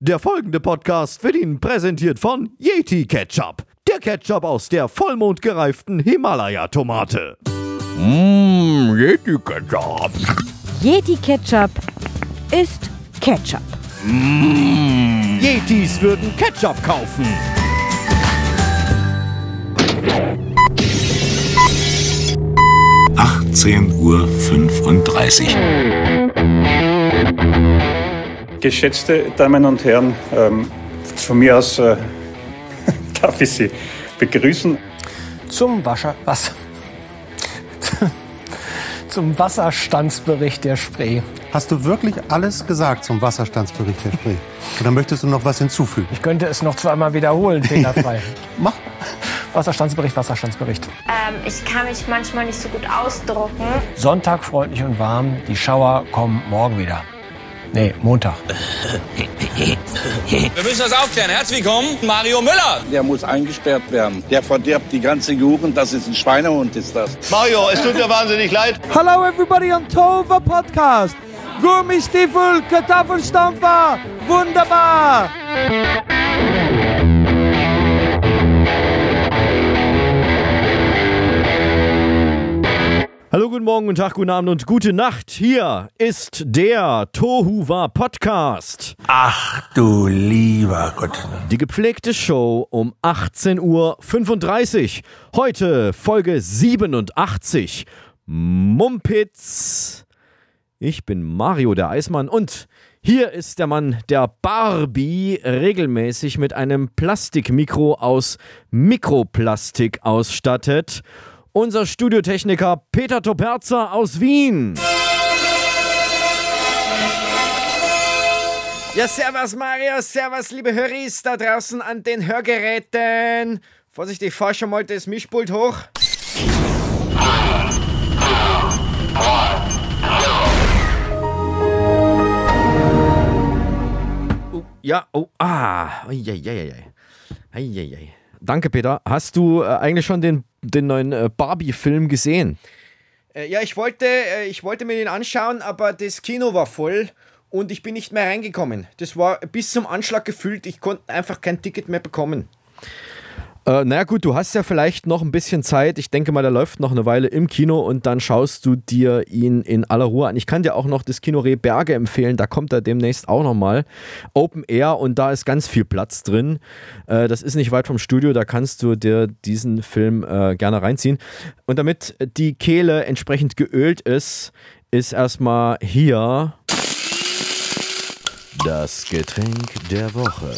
Der folgende Podcast wird Ihnen präsentiert von Yeti Ketchup. Der Ketchup aus der vollmondgereiften Himalaya-Tomate. Mmm, Yeti Ketchup. Yeti Ketchup ist Ketchup. Yetis würden Ketchup kaufen. Achtzehn Uhr fünfunddreißig. Geschätzte Damen und Herren, ähm, von mir aus äh, darf ich Sie begrüßen. Zum Wascher, was? zum Wasserstandsbericht der Spree. Hast du wirklich alles gesagt zum Wasserstandsbericht der Spree? Oder möchtest du noch was hinzufügen? Ich könnte es noch zweimal wiederholen, fehlerfrei. Mach. Wasserstandsbericht, Wasserstandsbericht. Ähm, ich kann mich manchmal nicht so gut ausdrucken. Sonntag freundlich und warm. Die Schauer kommen morgen wieder. Nee, Montag. Wir müssen das aufklären. Herzlich willkommen, Mario Müller. Der muss eingesperrt werden. Der verdirbt die ganze Jugend. Das ist ein Schweinehund, ist das. Mario, es tut mir wahnsinnig leid. Hello everybody on Tova Podcast. Gummistiefel, Kartoffelstampfer, wunderbar. Hallo, guten Morgen, guten Tag, guten Abend und gute Nacht. Hier ist der Tohuwa Podcast. Ach du lieber Gott. Die gepflegte Show um 18.35 Uhr. Heute Folge 87. Mumpitz. Ich bin Mario, der Eismann, und hier ist der Mann, der Barbie regelmäßig mit einem Plastikmikro aus Mikroplastik ausstattet. Unser Studiotechniker Peter Toperzer aus Wien. Ja, servus Mario, servus liebe Höris da draußen an den Hörgeräten. Vorsicht, ich fahr schon mal das Mischpult hoch. Oh, ja, oh, ah, eieieiei. Eieiei. Danke, Peter. Hast du äh, eigentlich schon den, den neuen äh, Barbie-Film gesehen? Äh, ja, ich wollte, äh, ich wollte mir den anschauen, aber das Kino war voll und ich bin nicht mehr reingekommen. Das war bis zum Anschlag gefüllt. Ich konnte einfach kein Ticket mehr bekommen. Äh, naja gut, du hast ja vielleicht noch ein bisschen Zeit. Ich denke mal, der läuft noch eine Weile im Kino und dann schaust du dir ihn in aller Ruhe an. Ich kann dir auch noch das Kino Rehberge empfehlen. Da kommt er demnächst auch nochmal. Open Air und da ist ganz viel Platz drin. Äh, das ist nicht weit vom Studio. Da kannst du dir diesen Film äh, gerne reinziehen. Und damit die Kehle entsprechend geölt ist, ist erstmal hier das Getränk der Woche.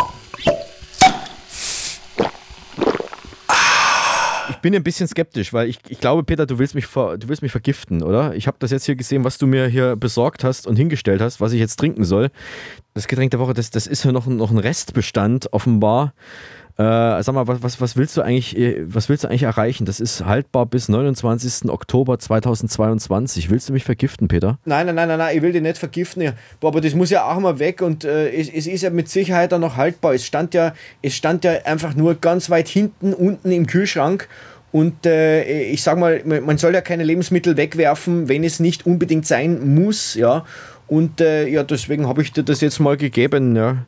Bin ein bisschen skeptisch, weil ich, ich glaube, Peter, du willst mich, ver, du willst mich vergiften, oder? Ich habe das jetzt hier gesehen, was du mir hier besorgt hast und hingestellt hast, was ich jetzt trinken soll. Das Getränk der Woche, das, das ist ja noch, noch ein Restbestand, offenbar. Äh, sag mal, was, was, was, willst du eigentlich, äh, was willst du eigentlich erreichen? Das ist haltbar bis 29. Oktober 2022. Willst du mich vergiften, Peter? Nein, nein, nein, nein, nein ich will den nicht vergiften. Boah, aber das muss ja auch mal weg und äh, es, es ist ja mit Sicherheit dann noch haltbar. Es stand ja, es stand ja einfach nur ganz weit hinten unten im Kühlschrank. Und äh, ich sag mal, man soll ja keine Lebensmittel wegwerfen, wenn es nicht unbedingt sein muss, ja. Und äh, ja, deswegen habe ich dir das jetzt mal gegeben, ja.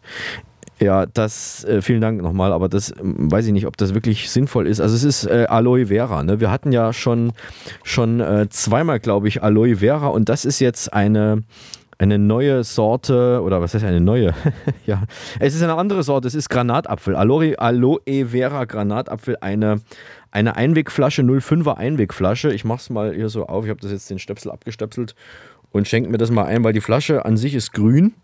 Ja, das, äh, vielen Dank nochmal, aber das ähm, weiß ich nicht, ob das wirklich sinnvoll ist. Also es ist äh, Aloe Vera, ne? Wir hatten ja schon, schon äh, zweimal, glaube ich, Aloe Vera und das ist jetzt eine, eine neue Sorte, oder was heißt eine neue? ja, es ist eine andere Sorte, es ist Granatapfel. Aloe, Aloe Vera Granatapfel, eine, eine Einwegflasche, 05er Einwegflasche. Ich mache es mal hier so auf, ich habe das jetzt den Stöpsel abgestöpselt und schenke mir das mal ein, weil die Flasche an sich ist grün.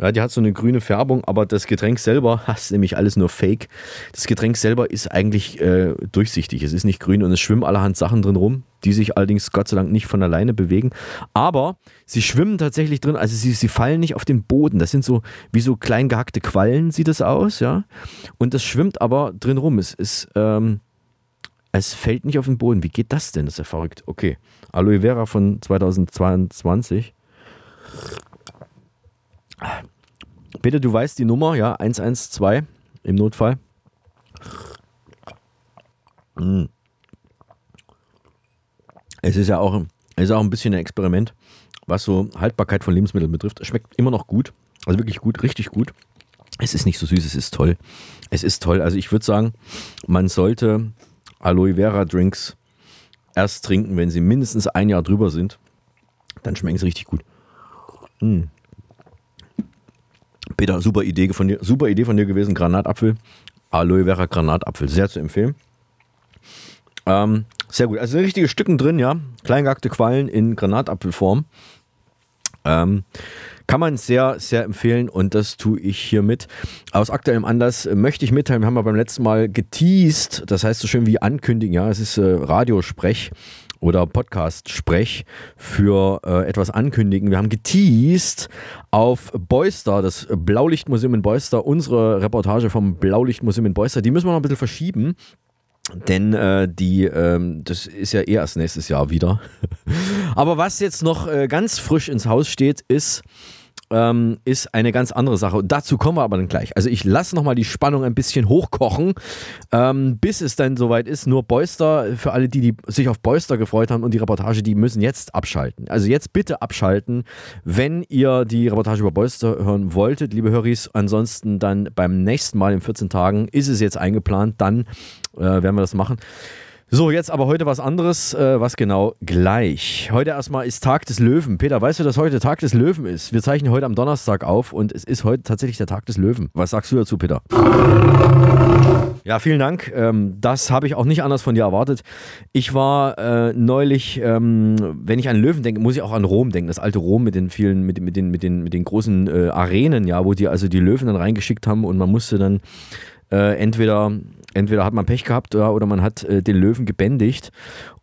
Ja, die hat so eine grüne Färbung, aber das Getränk selber, das ist nämlich alles nur Fake. Das Getränk selber ist eigentlich äh, durchsichtig. Es ist nicht grün und es schwimmen allerhand Sachen drin rum, die sich allerdings Gott sei Dank nicht von alleine bewegen. Aber sie schwimmen tatsächlich drin, also sie, sie fallen nicht auf den Boden. Das sind so wie so klein gehackte Quallen, sieht das aus, ja. Und das schwimmt aber drin rum. Es ist, ähm, es fällt nicht auf den Boden. Wie geht das denn? Das ist ja verrückt. Okay. Aloe Vera von 2022. Peter, du weißt die Nummer, ja, 112 im Notfall. Mm. Es ist ja auch, es ist auch ein bisschen ein Experiment, was so Haltbarkeit von Lebensmitteln betrifft. Es schmeckt immer noch gut, also wirklich gut, richtig gut. Es ist nicht so süß, es ist toll. Es ist toll. Also ich würde sagen, man sollte Aloe Vera Drinks erst trinken, wenn sie mindestens ein Jahr drüber sind. Dann schmecken sie richtig gut. Mm. Peter, super Idee von dir, super Idee von dir gewesen. Granatapfel, Aloe Vera Granatapfel, sehr zu empfehlen. Ähm, sehr gut. Also richtige Stücken drin, ja. Kleingehackte Quallen in Granatapfelform. Ähm, kann man sehr, sehr empfehlen und das tue ich hiermit. Aus aktuellem Anlass möchte ich mitteilen, wir haben ja beim letzten Mal geteased, das heißt so schön wie ankündigen, ja, es ist äh, Radiosprech oder Podcast-Sprech für äh, etwas ankündigen. Wir haben geteased auf Beuster, das Blaulichtmuseum in Beuster, unsere Reportage vom Blaulichtmuseum in Beuster, die müssen wir noch ein bisschen verschieben. Denn äh, die, ähm, das ist ja eh erst nächstes Jahr wieder. Aber was jetzt noch äh, ganz frisch ins Haus steht, ist ähm, ist eine ganz andere Sache. Und dazu kommen wir aber dann gleich. Also ich lasse nochmal die Spannung ein bisschen hochkochen, ähm, bis es dann soweit ist. Nur Beuster, für alle, die, die sich auf Beuster gefreut haben und die Reportage, die müssen jetzt abschalten. Also jetzt bitte abschalten, wenn ihr die Reportage über Beuster hören wolltet, liebe Höris. Ansonsten dann beim nächsten Mal in 14 Tagen ist es jetzt eingeplant. Dann äh, werden wir das machen. So, jetzt aber heute was anderes. Äh, was genau? Gleich. Heute erstmal ist Tag des Löwen. Peter, weißt du, dass heute Tag des Löwen ist? Wir zeichnen heute am Donnerstag auf und es ist heute tatsächlich der Tag des Löwen. Was sagst du dazu, Peter? Ja, vielen Dank. Ähm, das habe ich auch nicht anders von dir erwartet. Ich war äh, neulich, ähm, wenn ich an Löwen denke, muss ich auch an Rom denken. Das alte Rom mit den vielen, mit, mit, den, mit, den, mit den großen äh, Arenen, ja, wo die also die Löwen dann reingeschickt haben und man musste dann äh, entweder entweder hat man Pech gehabt oder, oder man hat äh, den Löwen gebändigt.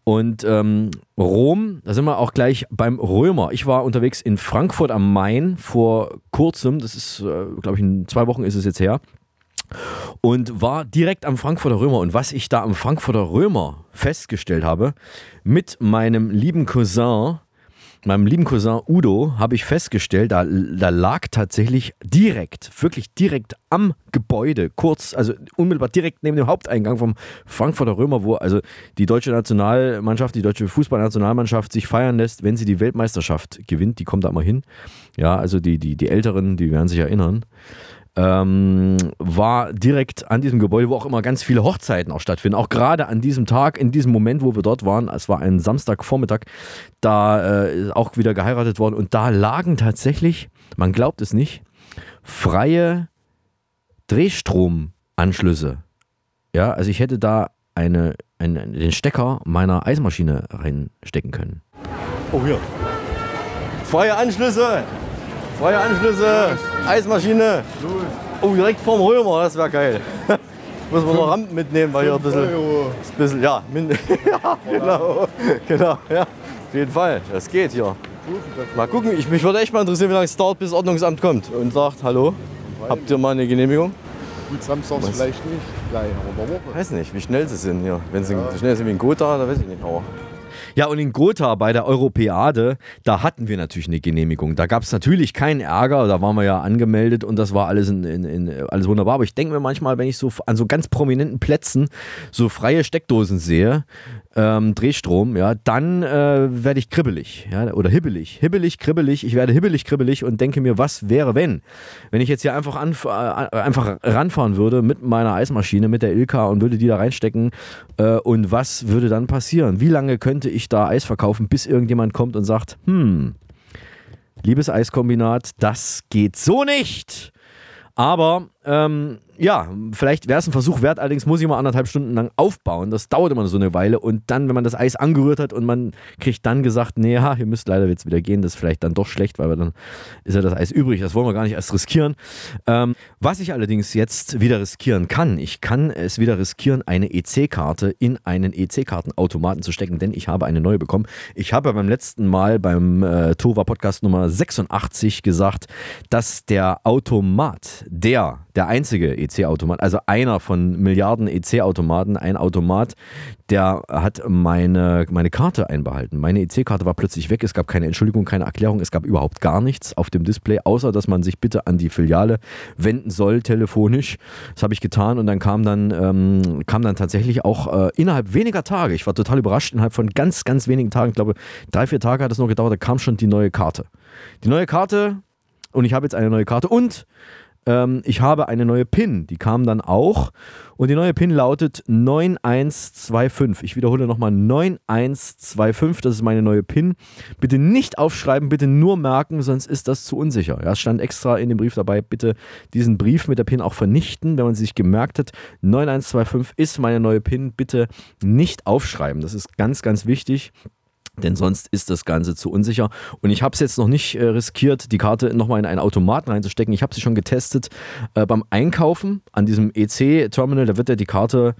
Und ähm, Rom, da sind wir auch gleich beim Römer. Ich war unterwegs in Frankfurt am Main vor kurzem, das ist, äh, glaube ich, in zwei Wochen ist es jetzt her. Und war direkt am Frankfurter Römer. Und was ich da am Frankfurter Römer festgestellt habe, mit meinem lieben Cousin, meinem lieben Cousin Udo habe ich festgestellt, da, da lag tatsächlich direkt, wirklich direkt am Gebäude, kurz, also unmittelbar direkt neben dem Haupteingang vom Frankfurter Römer, wo also die deutsche Nationalmannschaft, die deutsche Fußballnationalmannschaft sich feiern lässt, wenn sie die Weltmeisterschaft gewinnt. Die kommt da immer hin. Ja, also die, die, die Älteren, die werden sich erinnern ähm, war direkt an diesem Gebäude, wo auch immer ganz viele Hochzeiten auch stattfinden. Auch gerade an diesem Tag, in diesem Moment, wo wir dort waren, es war ein Samstagvormittag, da äh, ist auch wieder geheiratet worden und da lagen tatsächlich, man glaubt es nicht, freie Drehstromanschlüsse. Ja, also ich hätte da eine, eine, den Stecker meiner Eismaschine reinstecken können. Oh, hier. Freie Anschlüsse! Freie Anschlüsse! Eismaschine. Oh, direkt vorm Römer, das wäre geil. Muss man noch Rampen mitnehmen, weil hier ein bisschen, ein bisschen ja, ja, genau, genau, ja, auf jeden Fall, das geht hier. Mal gucken, ich, mich würde echt mal interessieren, wie lange es dauert, bis das Ordnungsamt kommt und sagt, hallo, habt ihr mal eine Genehmigung? Gut, samstags vielleicht nicht, gleich, aber Woche. Weiß nicht, wie schnell sie sind hier. Wenn sie so schnell sind wie in Gotha, da weiß ich nicht. Aber ja, und in Gotha bei der Europäade, da hatten wir natürlich eine Genehmigung. Da gab es natürlich keinen Ärger, da waren wir ja angemeldet und das war alles, in, in, in, alles wunderbar. Aber ich denke mir manchmal, wenn ich so an so ganz prominenten Plätzen so freie Steckdosen sehe, ähm, Drehstrom, ja, dann äh, werde ich kribbelig, ja, oder hibbelig, hibbelig, kribbelig. Ich werde hibbelig, kribbelig und denke mir, was wäre, wenn, wenn ich jetzt hier einfach anf äh, einfach ranfahren würde mit meiner Eismaschine, mit der Ilka und würde die da reinstecken äh, und was würde dann passieren? Wie lange könnte ich da Eis verkaufen, bis irgendjemand kommt und sagt, hm, liebes Eiskombinat, das geht so nicht. Aber ähm, ja, vielleicht wäre es ein Versuch wert, allerdings muss ich mal anderthalb Stunden lang aufbauen. Das dauert immer so eine Weile und dann, wenn man das Eis angerührt hat und man kriegt dann gesagt, nee, ja, ihr müsst leider jetzt wieder gehen, das ist vielleicht dann doch schlecht, weil dann ist ja das Eis übrig, das wollen wir gar nicht erst riskieren. Ähm, was ich allerdings jetzt wieder riskieren kann, ich kann es wieder riskieren, eine EC-Karte in einen EC-Kartenautomaten zu stecken, denn ich habe eine neue bekommen. Ich habe beim letzten Mal beim äh, Tova Podcast Nummer 86 gesagt, dass der Automat, der, der einzige EC-Automat, also einer von Milliarden EC-Automaten, ein Automat, der hat meine, meine Karte einbehalten. Meine EC-Karte war plötzlich weg. Es gab keine Entschuldigung, keine Erklärung. Es gab überhaupt gar nichts auf dem Display, außer dass man sich bitte an die Filiale wenden soll, telefonisch. Das habe ich getan und dann kam dann, ähm, kam dann tatsächlich auch äh, innerhalb weniger Tage, ich war total überrascht, innerhalb von ganz, ganz wenigen Tagen, ich glaube drei, vier Tage hat es nur gedauert, da kam schon die neue Karte. Die neue Karte und ich habe jetzt eine neue Karte und ähm, ich habe eine neue PIN, die kam dann auch. Und die neue PIN lautet 9125. Ich wiederhole nochmal 9125, das ist meine neue PIN. Bitte nicht aufschreiben, bitte nur merken, sonst ist das zu unsicher. Ja, es stand extra in dem Brief dabei, bitte diesen Brief mit der PIN auch vernichten, wenn man sich gemerkt hat. 9125 ist meine neue PIN, bitte nicht aufschreiben. Das ist ganz, ganz wichtig. Denn sonst ist das Ganze zu unsicher. Und ich habe es jetzt noch nicht äh, riskiert, die Karte nochmal in einen Automaten reinzustecken. Ich habe sie schon getestet äh, beim Einkaufen an diesem EC-Terminal. Da wird ja die Karte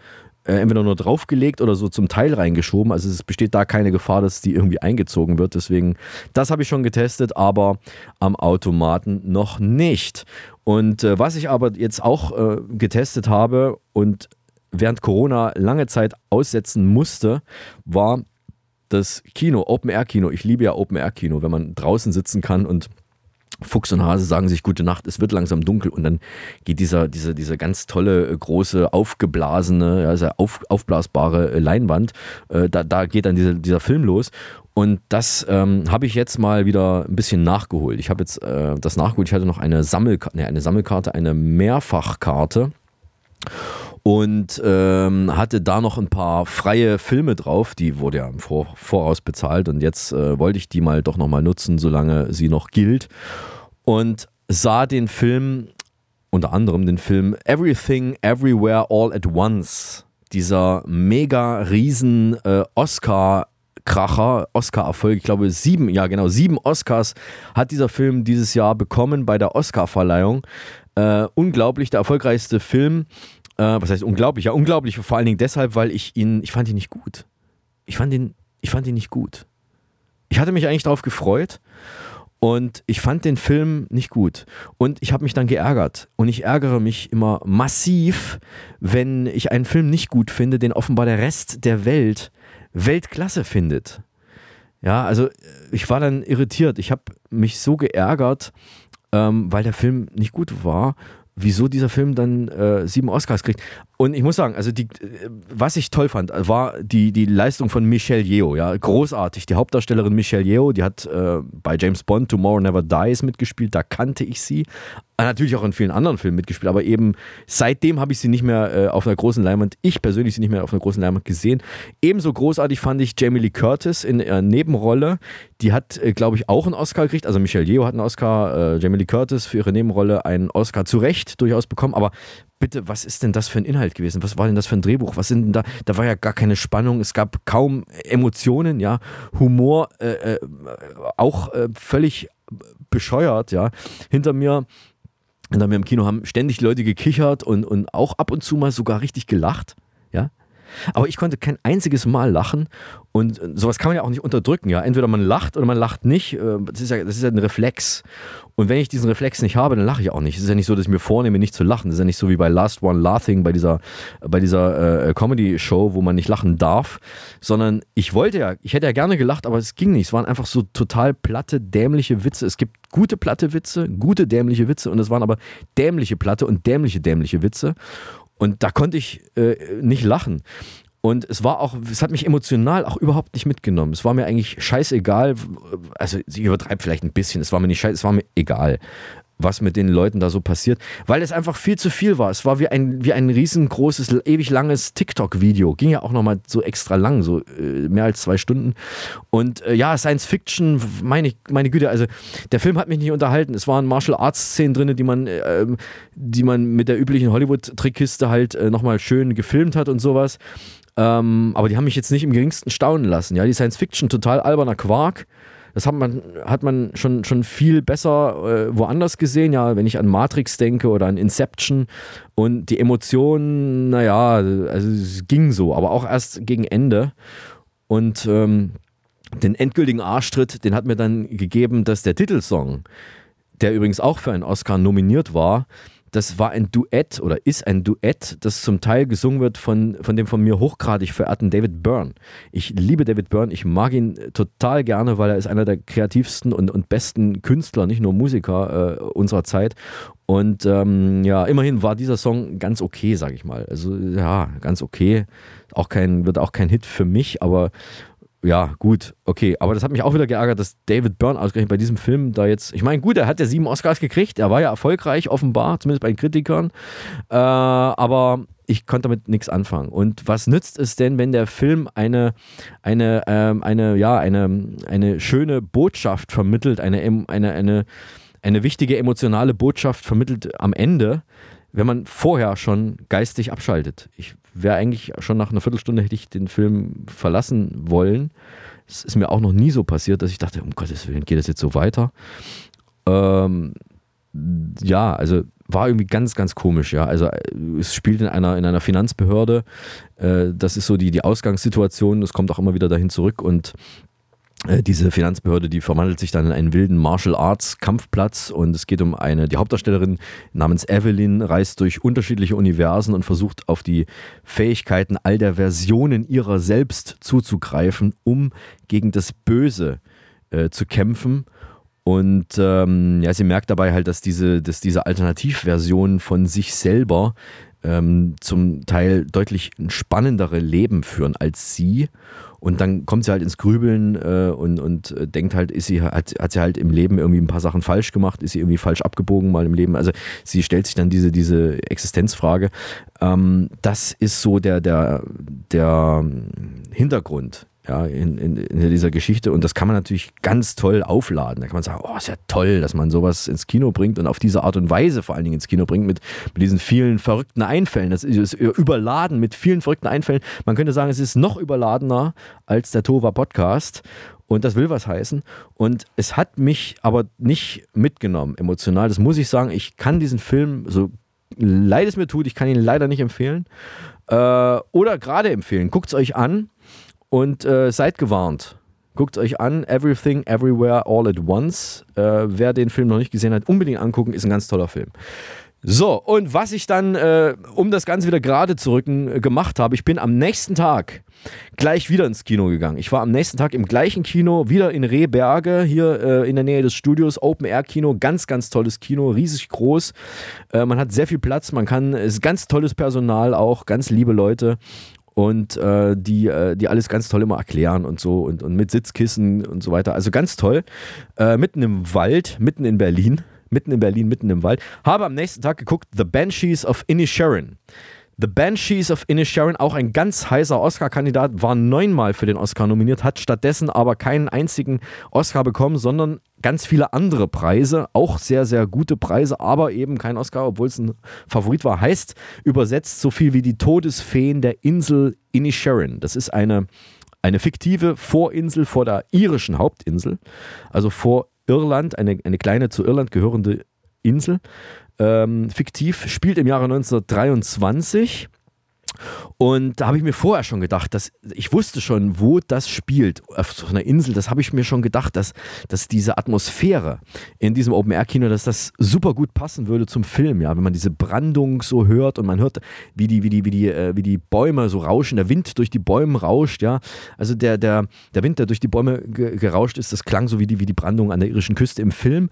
äh, entweder nur draufgelegt oder so zum Teil reingeschoben. Also es besteht da keine Gefahr, dass die irgendwie eingezogen wird. Deswegen, das habe ich schon getestet, aber am Automaten noch nicht. Und äh, was ich aber jetzt auch äh, getestet habe und während Corona lange Zeit aussetzen musste, war das Kino, Open-Air-Kino. Ich liebe ja Open-Air-Kino, wenn man draußen sitzen kann und Fuchs und Hase sagen sich gute Nacht, es wird langsam dunkel und dann geht dieser, dieser, dieser ganz tolle, äh, große, aufgeblasene, also auf, aufblasbare äh, Leinwand, äh, da, da geht dann dieser, dieser Film los. Und das ähm, habe ich jetzt mal wieder ein bisschen nachgeholt. Ich habe jetzt äh, das nachgeholt. Ich hatte noch eine, Sammelka nee, eine Sammelkarte, eine Mehrfachkarte und ähm, hatte da noch ein paar freie Filme drauf. Die wurde ja im Vor Voraus bezahlt und jetzt äh, wollte ich die mal doch nochmal nutzen, solange sie noch gilt. Und sah den Film, unter anderem den Film Everything, Everywhere, All at Once. Dieser mega riesen äh, Oscar Kracher, Oscar-Erfolg. Ich glaube, sieben, ja genau, sieben Oscars hat dieser Film dieses Jahr bekommen bei der Oscar-Verleihung. Äh, unglaublich, der erfolgreichste Film äh, was heißt unglaublich? Ja, unglaublich, vor allen Dingen deshalb, weil ich ihn, ich fand ihn nicht gut. Ich fand ihn, ich fand ihn nicht gut. Ich hatte mich eigentlich darauf gefreut und ich fand den Film nicht gut. Und ich habe mich dann geärgert. Und ich ärgere mich immer massiv, wenn ich einen Film nicht gut finde, den offenbar der Rest der Welt Weltklasse findet. Ja, also ich war dann irritiert. Ich habe mich so geärgert, ähm, weil der Film nicht gut war wieso dieser Film dann äh, sieben Oscars kriegt. Und ich muss sagen, also die, was ich toll fand, war die, die Leistung von Michelle Yeoh, ja, großartig. Die Hauptdarstellerin Michelle Yeoh, die hat äh, bei James Bond Tomorrow Never Dies mitgespielt, da kannte ich sie. Äh, natürlich auch in vielen anderen Filmen mitgespielt, aber eben seitdem habe ich sie nicht mehr äh, auf einer großen Leinwand, ich persönlich sie nicht mehr auf einer großen Leinwand gesehen. Ebenso großartig fand ich Jamie Lee Curtis in ihrer Nebenrolle. Die hat, äh, glaube ich, auch einen Oscar gekriegt. Also Michelle Yeoh hat einen Oscar, äh, Jamie Lee Curtis für ihre Nebenrolle einen Oscar zu Recht durchaus bekommen, aber bitte, was ist denn das für ein Inhalt gewesen? Was war denn das für ein Drehbuch? Was sind denn da? Da war ja gar keine Spannung, es gab kaum Emotionen, ja, Humor, äh, äh, auch äh, völlig bescheuert, ja. Hinter mir hinter mir im Kino haben ständig Leute gekichert und, und auch ab und zu mal sogar richtig gelacht. Ja, aber ich konnte kein einziges Mal lachen und sowas kann man ja auch nicht unterdrücken. Ja? Entweder man lacht oder man lacht nicht. Äh, das ist, ja, das ist ja ein Reflex. Und wenn ich diesen Reflex nicht habe, dann lache ich auch nicht. Es ist ja nicht so, dass ich mir vornehme, nicht zu lachen. Es ist ja nicht so wie bei Last One Laughing, bei dieser, bei dieser äh, Comedy-Show, wo man nicht lachen darf, sondern ich wollte ja, ich hätte ja gerne gelacht, aber es ging nicht. Es waren einfach so total platte, dämliche Witze. Es gibt gute platte Witze, gute dämliche Witze und es waren aber dämliche platte und dämliche dämliche Witze. Und da konnte ich äh, nicht lachen. Und es war auch, es hat mich emotional auch überhaupt nicht mitgenommen. Es war mir eigentlich scheißegal. Also, ich übertreibe vielleicht ein bisschen. Es war mir nicht scheiße, es war mir egal was mit den Leuten da so passiert, weil es einfach viel zu viel war. Es war wie ein, wie ein riesengroßes, ewig langes TikTok-Video. Ging ja auch nochmal so extra lang, so äh, mehr als zwei Stunden. Und äh, ja, Science Fiction, meine, meine Güte, also der Film hat mich nicht unterhalten. Es waren Martial Arts-Szenen drin, die man, äh, die man mit der üblichen Hollywood-Trickkiste halt äh, nochmal schön gefilmt hat und sowas. Ähm, aber die haben mich jetzt nicht im geringsten staunen lassen. Ja, die Science Fiction, total alberner Quark. Das hat man, hat man schon, schon viel besser äh, woanders gesehen. Ja, wenn ich an Matrix denke oder an Inception und die Emotionen, naja, also es ging so, aber auch erst gegen Ende. Und ähm, den endgültigen Arschtritt, den hat mir dann gegeben, dass der Titelsong, der übrigens auch für einen Oscar nominiert war, das war ein Duett oder ist ein Duett, das zum Teil gesungen wird von, von dem von mir hochgradig verehrten David Byrne. Ich liebe David Byrne, ich mag ihn total gerne, weil er ist einer der kreativsten und, und besten Künstler, nicht nur Musiker äh, unserer Zeit. Und ähm, ja, immerhin war dieser Song ganz okay, sag ich mal. Also ja, ganz okay. Auch kein, wird auch kein Hit für mich, aber ja, gut, okay. Aber das hat mich auch wieder geärgert, dass David Byrne ausgerechnet bei diesem Film da jetzt. Ich meine, gut, er hat ja sieben Oscars gekriegt. Er war ja erfolgreich, offenbar, zumindest bei den Kritikern. Äh, aber ich konnte damit nichts anfangen. Und was nützt es denn, wenn der Film eine, eine, ähm, eine, ja, eine, eine schöne Botschaft vermittelt, eine, eine, eine, eine wichtige emotionale Botschaft vermittelt am Ende, wenn man vorher schon geistig abschaltet? Ich wäre eigentlich schon nach einer Viertelstunde hätte ich den Film verlassen wollen. Es ist mir auch noch nie so passiert, dass ich dachte, um Gottes Willen, geht das jetzt so weiter? Ähm, ja, also war irgendwie ganz, ganz komisch, ja. Also es spielt in einer, in einer Finanzbehörde. Äh, das ist so die, die Ausgangssituation. Es kommt auch immer wieder dahin zurück und äh, diese Finanzbehörde, die verwandelt sich dann in einen wilden Martial Arts Kampfplatz und es geht um eine, die Hauptdarstellerin namens Evelyn reist durch unterschiedliche Universen und versucht auf die Fähigkeiten all der Versionen ihrer selbst zuzugreifen, um gegen das Böse äh, zu kämpfen. Und ähm, ja, sie merkt dabei halt, dass diese, dass diese Alternativversion von sich selber ähm, zum Teil deutlich spannendere Leben führen als sie. Und dann kommt sie halt ins Grübeln äh, und, und äh, denkt halt, ist sie, hat, hat sie halt im Leben irgendwie ein paar Sachen falsch gemacht, ist sie irgendwie falsch abgebogen mal im Leben. Also sie stellt sich dann diese, diese Existenzfrage. Ähm, das ist so der, der, der Hintergrund ja, in, in, in, dieser Geschichte. Und das kann man natürlich ganz toll aufladen. Da kann man sagen, oh, ist ja toll, dass man sowas ins Kino bringt und auf diese Art und Weise vor allen Dingen ins Kino bringt, mit, mit diesen vielen verrückten Einfällen. Das ist überladen mit vielen verrückten Einfällen. Man könnte sagen, es ist noch überladener als der Tova Podcast. Und das will was heißen. Und es hat mich aber nicht mitgenommen, emotional. Das muss ich sagen. Ich kann diesen Film, so leid es mir tut, ich kann ihn leider nicht empfehlen. Äh, oder gerade empfehlen. Guckt es euch an. Und äh, seid gewarnt. Guckt euch an, Everything, Everywhere, All at Once. Äh, wer den Film noch nicht gesehen hat, unbedingt angucken, ist ein ganz toller Film. So, und was ich dann, äh, um das Ganze wieder gerade zu rücken, äh, gemacht habe, ich bin am nächsten Tag gleich wieder ins Kino gegangen. Ich war am nächsten Tag im gleichen Kino, wieder in Rehberge, hier äh, in der Nähe des Studios, Open Air Kino, ganz, ganz tolles Kino, riesig groß. Äh, man hat sehr viel Platz, man kann, es ist ganz tolles Personal auch, ganz liebe Leute und äh, die, äh, die alles ganz toll immer erklären und so und, und mit Sitzkissen und so weiter. Also ganz toll. Äh, mitten im Wald, mitten in Berlin, mitten in Berlin, mitten im Wald. Habe am nächsten Tag geguckt The Banshees of Inisherin. The Banshees of Inisherin, auch ein ganz heißer Oscar-Kandidat, war neunmal für den Oscar nominiert, hat stattdessen aber keinen einzigen Oscar bekommen, sondern ganz viele andere Preise, auch sehr, sehr gute Preise, aber eben kein Oscar, obwohl es ein Favorit war. Heißt übersetzt so viel wie die Todesfeen der Insel Inisherin. Das ist eine, eine fiktive Vorinsel vor der irischen Hauptinsel, also vor Irland, eine, eine kleine zu Irland gehörende Insel ähm, fiktiv, spielt im Jahre 1923 und da habe ich mir vorher schon gedacht, dass ich wusste schon, wo das spielt, auf so einer Insel. Das habe ich mir schon gedacht, dass, dass diese Atmosphäre in diesem Open-Air-Kino, dass das super gut passen würde zum Film. Ja, wenn man diese Brandung so hört und man hört, wie die, wie die, wie die, äh, wie die Bäume so rauschen, der Wind durch die Bäume rauscht. Ja, also der, der, der Wind, der durch die Bäume gerauscht ist, das klang so wie die, wie die Brandung an der irischen Küste im Film.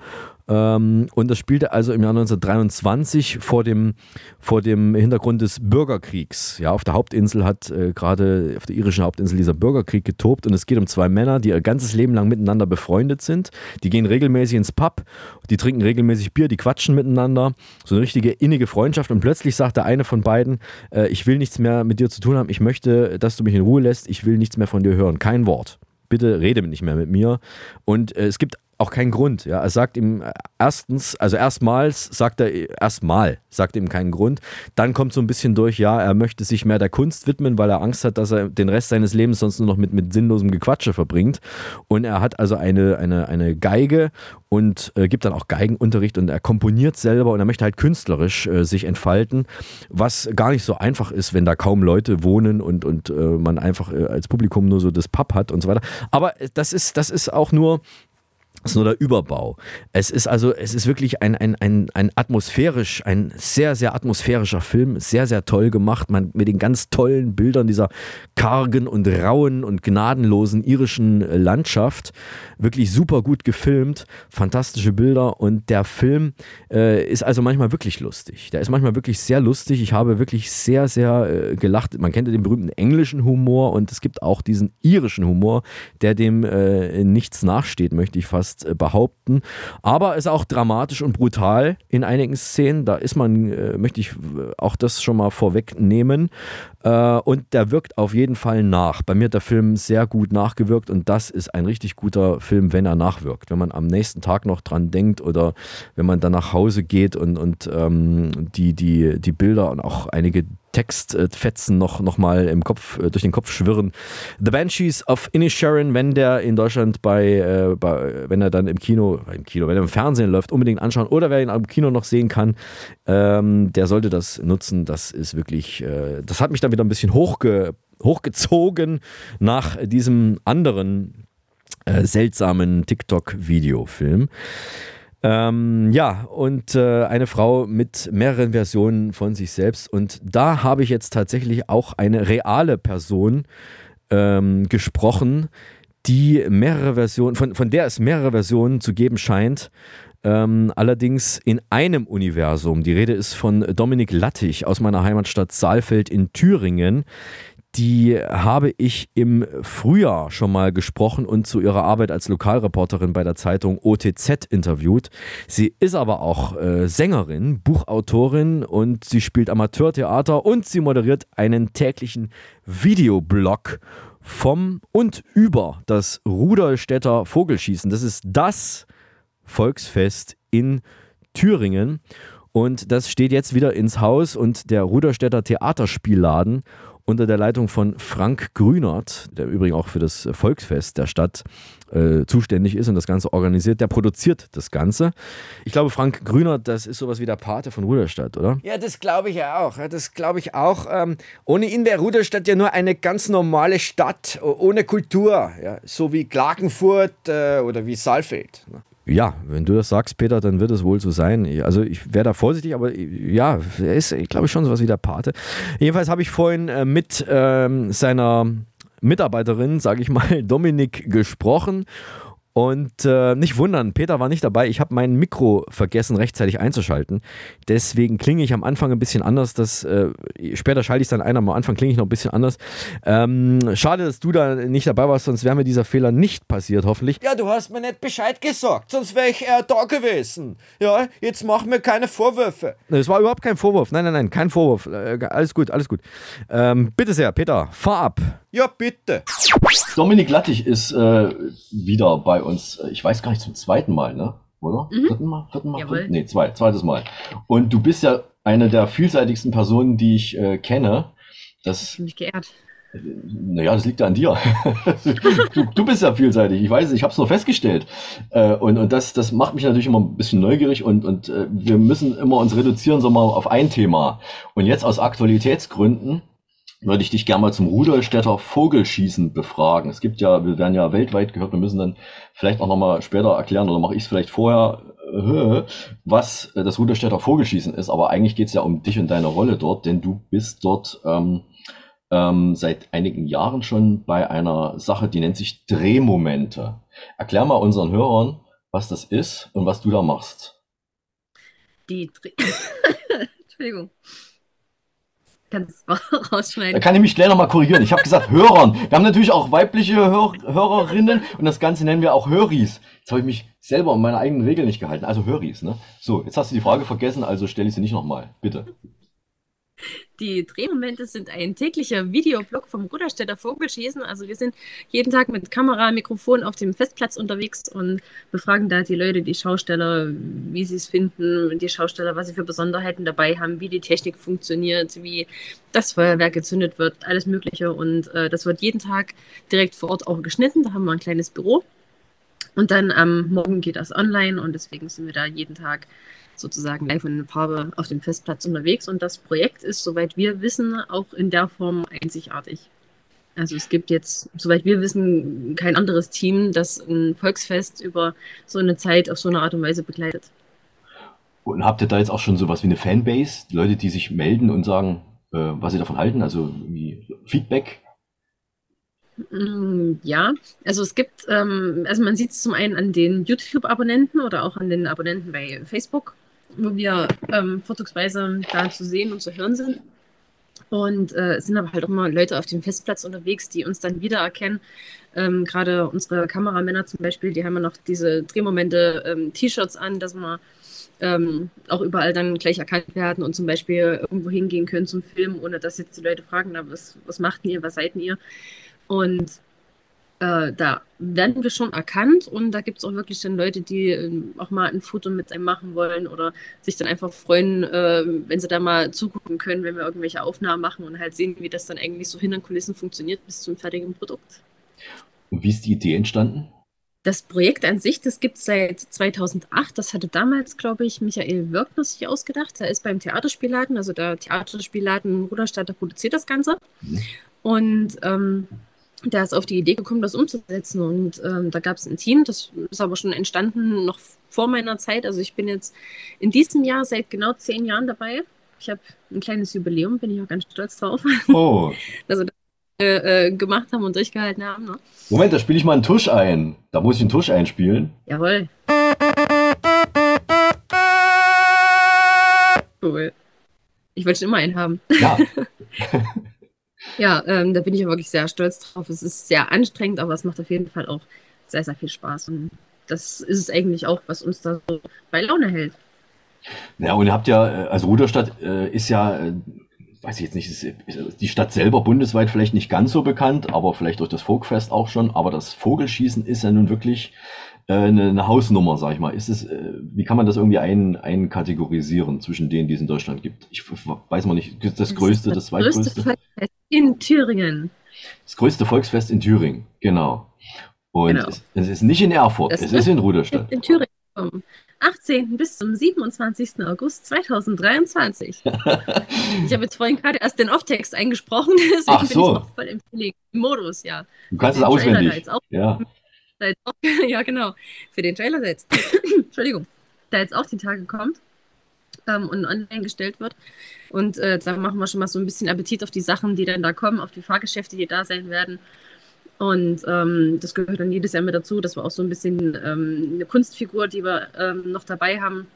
Ähm, und das spielte also im Jahr 1923 vor dem, vor dem Hintergrund des Bürgerkriegs. Ja, auf der Hauptinsel hat äh, gerade auf der irischen Hauptinsel dieser Bürgerkrieg getobt und es geht um zwei Männer, die ihr ganzes Leben lang miteinander befreundet sind. Die gehen regelmäßig ins Pub, die trinken regelmäßig Bier, die quatschen miteinander. So eine richtige innige Freundschaft und plötzlich sagt der eine von beiden, äh, ich will nichts mehr mit dir zu tun haben, ich möchte, dass du mich in Ruhe lässt, ich will nichts mehr von dir hören, kein Wort bitte rede nicht mehr mit mir. Und äh, es gibt auch keinen Grund. Ja. Er sagt ihm äh, erstens, also erstmals sagt er, erstmal sagt ihm keinen Grund. Dann kommt so ein bisschen durch, ja, er möchte sich mehr der Kunst widmen, weil er Angst hat, dass er den Rest seines Lebens sonst nur noch mit, mit sinnlosem Gequatsche verbringt. Und er hat also eine, eine, eine Geige und äh, gibt dann auch Geigenunterricht und er komponiert selber und er möchte halt künstlerisch äh, sich entfalten, was gar nicht so einfach ist, wenn da kaum Leute wohnen und, und äh, man einfach äh, als Publikum nur so das Pub hat und so weiter. Aber das ist, das ist auch nur ist nur der Überbau. Es ist also, es ist wirklich ein, ein, ein, ein atmosphärisch, ein sehr, sehr atmosphärischer Film, sehr, sehr toll gemacht, man, mit den ganz tollen Bildern dieser kargen und rauen und gnadenlosen irischen Landschaft. Wirklich super gut gefilmt, fantastische Bilder und der Film äh, ist also manchmal wirklich lustig. Der ist manchmal wirklich sehr lustig. Ich habe wirklich sehr, sehr äh, gelacht. Man kennt ja den berühmten englischen Humor und es gibt auch diesen irischen Humor, der dem äh, nichts nachsteht, möchte ich fast fast äh, behaupten. Aber ist auch dramatisch und brutal in einigen Szenen. Da ist man, äh, möchte ich äh, auch das schon mal vorwegnehmen. Und der wirkt auf jeden Fall nach. Bei mir hat der Film sehr gut nachgewirkt und das ist ein richtig guter Film, wenn er nachwirkt. Wenn man am nächsten Tag noch dran denkt oder wenn man dann nach Hause geht und, und ähm, die, die, die Bilder und auch einige Textfetzen noch, noch mal im Kopf, äh, durch den Kopf schwirren. The Banshees of Inisharan, wenn der in Deutschland bei, äh, bei, wenn er dann im Kino, im Kino, wenn er im Fernsehen läuft, unbedingt anschauen oder wer ihn im Kino noch sehen kann, ähm, der sollte das nutzen. Das ist wirklich, äh, das hat mich dann wieder ein bisschen hochge, hochgezogen nach diesem anderen äh, seltsamen TikTok-Videofilm. Ähm, ja, und äh, eine Frau mit mehreren Versionen von sich selbst. Und da habe ich jetzt tatsächlich auch eine reale Person ähm, gesprochen, die mehrere Versionen, von, von der es mehrere Versionen zu geben scheint. Ähm, allerdings in einem Universum. Die Rede ist von Dominik Lattig aus meiner Heimatstadt Saalfeld in Thüringen die habe ich im Frühjahr schon mal gesprochen und zu ihrer Arbeit als Lokalreporterin bei der Zeitung OTZ interviewt. Sie ist aber auch äh, Sängerin, Buchautorin und sie spielt Amateurtheater und sie moderiert einen täglichen Videoblog vom und über das Rudolstädter Vogelschießen. Das ist das Volksfest in Thüringen. Und das steht jetzt wieder ins Haus und der Ruderstädter Theaterspielladen unter der Leitung von Frank Grünert, der übrigens auch für das Volksfest der Stadt äh, zuständig ist und das Ganze organisiert, der produziert das Ganze. Ich glaube, Frank Grünert, das ist sowas wie der Pate von Ruderstadt, oder? Ja, das glaube ich auch. Das glaube ich auch. Ähm, ohne ihn wäre Ruderstadt ja nur eine ganz normale Stadt ohne Kultur, ja, so wie Klagenfurt äh, oder wie Saalfeld. Ne? Ja, wenn du das sagst, Peter, dann wird es wohl so sein. Also ich wäre da vorsichtig, aber ja, er ist, ich glaube schon sowas wie der Pate. Jedenfalls habe ich vorhin äh, mit ähm, seiner Mitarbeiterin, sage ich mal, Dominik gesprochen und äh, nicht wundern, Peter war nicht dabei. Ich habe mein Mikro vergessen, rechtzeitig einzuschalten. Deswegen klinge ich am Anfang ein bisschen anders. Das, äh, später schalte ich es dann ein, aber am Anfang klinge ich noch ein bisschen anders. Ähm, schade, dass du da nicht dabei warst, sonst wäre mir dieser Fehler nicht passiert, hoffentlich. Ja, du hast mir nicht Bescheid gesagt, sonst wäre ich eher da gewesen. Ja, jetzt mach mir keine Vorwürfe. Das war überhaupt kein Vorwurf. Nein, nein, nein, kein Vorwurf. Äh, alles gut, alles gut. Ähm, bitte sehr, Peter, fahr ab. Ja, bitte. Dominik Lattig ist äh, wieder bei uns, ich weiß gar nicht, zum zweiten Mal, ne? Oder? Mhm. Dritten Mal? Vierten Mal? Dritten? Nee, zwei, zweites Mal. Und du bist ja eine der vielseitigsten Personen, die ich äh, kenne. Das, ich bin mich geehrt. Naja, das liegt ja an dir. du, du, bist ja vielseitig. Ich weiß, ich habe es nur festgestellt. Äh, und und das, das macht mich natürlich immer ein bisschen neugierig und, und äh, wir müssen immer uns reduzieren, so mal auf ein Thema. Und jetzt aus Aktualitätsgründen würde ich dich gerne mal zum Rudolstädter Vogelschießen befragen. Es gibt ja, wir werden ja weltweit gehört, wir müssen dann vielleicht auch nochmal später erklären oder mache ich es vielleicht vorher, äh, was das Rudolstädter Vogelschießen ist. Aber eigentlich geht es ja um dich und deine Rolle dort, denn du bist dort ähm, ähm, seit einigen Jahren schon bei einer Sache, die nennt sich Drehmomente. Erklär mal unseren Hörern, was das ist und was du da machst. Die Dreh Entschuldigung. Rausschneiden. Da kann ich mich gleich nochmal korrigieren. Ich habe gesagt Hörern. Wir haben natürlich auch weibliche Hör Hörerinnen und das Ganze nennen wir auch Höris. Jetzt habe ich mich selber um meine eigenen Regeln nicht gehalten. Also Höris, ne? So, jetzt hast du die Frage vergessen, also stelle ich sie nicht nochmal. Bitte. Die Drehmomente sind ein täglicher Videoblog vom Ruderstädter Vogelschießen. Also wir sind jeden Tag mit Kamera, Mikrofon auf dem Festplatz unterwegs und befragen da die Leute, die Schausteller, wie sie es finden, die Schausteller, was sie für Besonderheiten dabei haben, wie die Technik funktioniert, wie das Feuerwerk gezündet wird, alles Mögliche. Und äh, das wird jeden Tag direkt vor Ort auch geschnitten. Da haben wir ein kleines Büro. Und dann am ähm, Morgen geht das online und deswegen sind wir da jeden Tag sozusagen live in Farbe auf dem Festplatz unterwegs. Und das Projekt ist, soweit wir wissen, auch in der Form einzigartig. Also es gibt jetzt, soweit wir wissen, kein anderes Team, das ein Volksfest über so eine Zeit auf so eine Art und Weise begleitet. Und habt ihr da jetzt auch schon sowas wie eine Fanbase? Leute, die sich melden und sagen, äh, was sie davon halten? Also wie Feedback? Mm, Ja, also es gibt, ähm, also man sieht es zum einen an den YouTube-Abonnenten oder auch an den Abonnenten bei Facebook, wo wir ähm, vorzugsweise da zu sehen und zu hören sind. Und äh, es sind aber halt auch immer Leute auf dem Festplatz unterwegs, die uns dann wiedererkennen. Ähm, Gerade unsere Kameramänner zum Beispiel, die haben ja noch diese Drehmomente ähm, T-Shirts an, dass wir ähm, auch überall dann gleich erkannt werden und zum Beispiel irgendwo hingehen können zum Film, ohne dass jetzt die Leute fragen, na, was, was macht ihr, was seid ihr? Und äh, da werden wir schon erkannt und da gibt es auch wirklich dann Leute, die ähm, auch mal ein Foto mit einem machen wollen oder sich dann einfach freuen, äh, wenn sie da mal zugucken können, wenn wir irgendwelche Aufnahmen machen und halt sehen, wie das dann eigentlich so hinter den Kulissen funktioniert bis zum fertigen Produkt. Und wie ist die Idee entstanden? Das Projekt an sich, das gibt es seit 2008. Das hatte damals, glaube ich, Michael Wirkner sich ausgedacht. Er ist beim Theaterspielladen, also der Theaterspielladen Ruderstadt, der produziert das Ganze. Und ähm, der ist auf die Idee gekommen, das umzusetzen. Und ähm, da gab es ein Team, das ist aber schon entstanden noch vor meiner Zeit. Also ich bin jetzt in diesem Jahr seit genau zehn Jahren dabei. Ich habe ein kleines Jubiläum, bin ich auch ganz stolz drauf. Oh. Also das äh, äh, gemacht haben und durchgehalten haben. Ne? Moment, da spiele ich mal einen Tusch ein. Da muss ich einen Tusch einspielen. Jawohl. Cool. Ich wollte schon immer einen haben. Ja. Ja, ähm, da bin ich wirklich sehr stolz drauf. Es ist sehr anstrengend, aber es macht auf jeden Fall auch sehr, sehr viel Spaß. Und das ist es eigentlich auch, was uns da so bei Laune hält. Ja, und ihr habt ja, äh, also Ruderstadt äh, ist ja, äh, weiß ich jetzt nicht, ist, ist die Stadt selber bundesweit vielleicht nicht ganz so bekannt, aber vielleicht durch das Folkfest auch schon. Aber das Vogelschießen ist ja nun wirklich eine, eine Hausnummer, sag ich mal. Ist es, äh, wie kann man das irgendwie ein, einkategorisieren zwischen denen, die es in Deutschland gibt? Ich weiß mal nicht, das, das größte, das, größte zweitgrößte? Volksfest in Thüringen. Das größte Volksfest in Thüringen, genau. Und Genau. es, es ist nicht in Erfurt, Das es ist in Ruderstadt. in Thüringen vom 18. bis zum 27. August 2023. ich habe jetzt vorhin gerade erst den Off-Text eingesprochen, deswegen Ach bin so. ich noch voll im Feeling-Modus, ja. Du kannst es auswendig. Ja. Da jetzt auch, ja, genau. Für den Trailer der jetzt, Entschuldigung, da jetzt auch die Tage kommt ähm, und online gestellt wird. Und äh, da machen wir schon mal so ein bisschen Appetit auf die Sachen, die dann da kommen, auf die Fahrgeschäfte, die da sein werden. Und ähm, das gehört dann jedes Jahr mit dazu, dass wir auch so ein bisschen ähm, eine Kunstfigur, die wir ähm, noch dabei haben,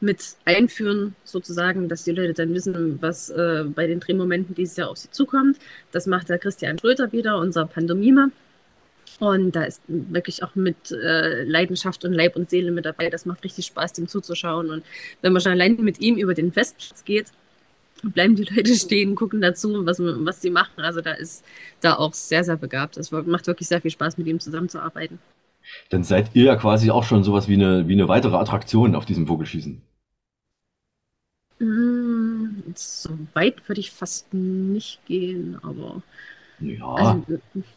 mit einführen, sozusagen, dass die Leute dann wissen, was äh, bei den Drehmomenten dieses Jahr auf sie zukommt. Das macht der Christian Schröter wieder, unser Pandomime. Und da ist wirklich auch mit äh, Leidenschaft und Leib und Seele mit dabei. Das macht richtig Spaß, dem zuzuschauen. Und wenn man schon allein mit ihm über den Festplatz geht, bleiben die Leute stehen, gucken dazu, was, was sie machen. Also da ist da auch sehr, sehr begabt. Es macht wirklich sehr viel Spaß, mit ihm zusammenzuarbeiten. Dann seid ihr ja quasi auch schon sowas wie eine, wie eine weitere Attraktion auf diesem Vogelschießen. Mm, So weit würde ich fast nicht gehen, aber Ja. also,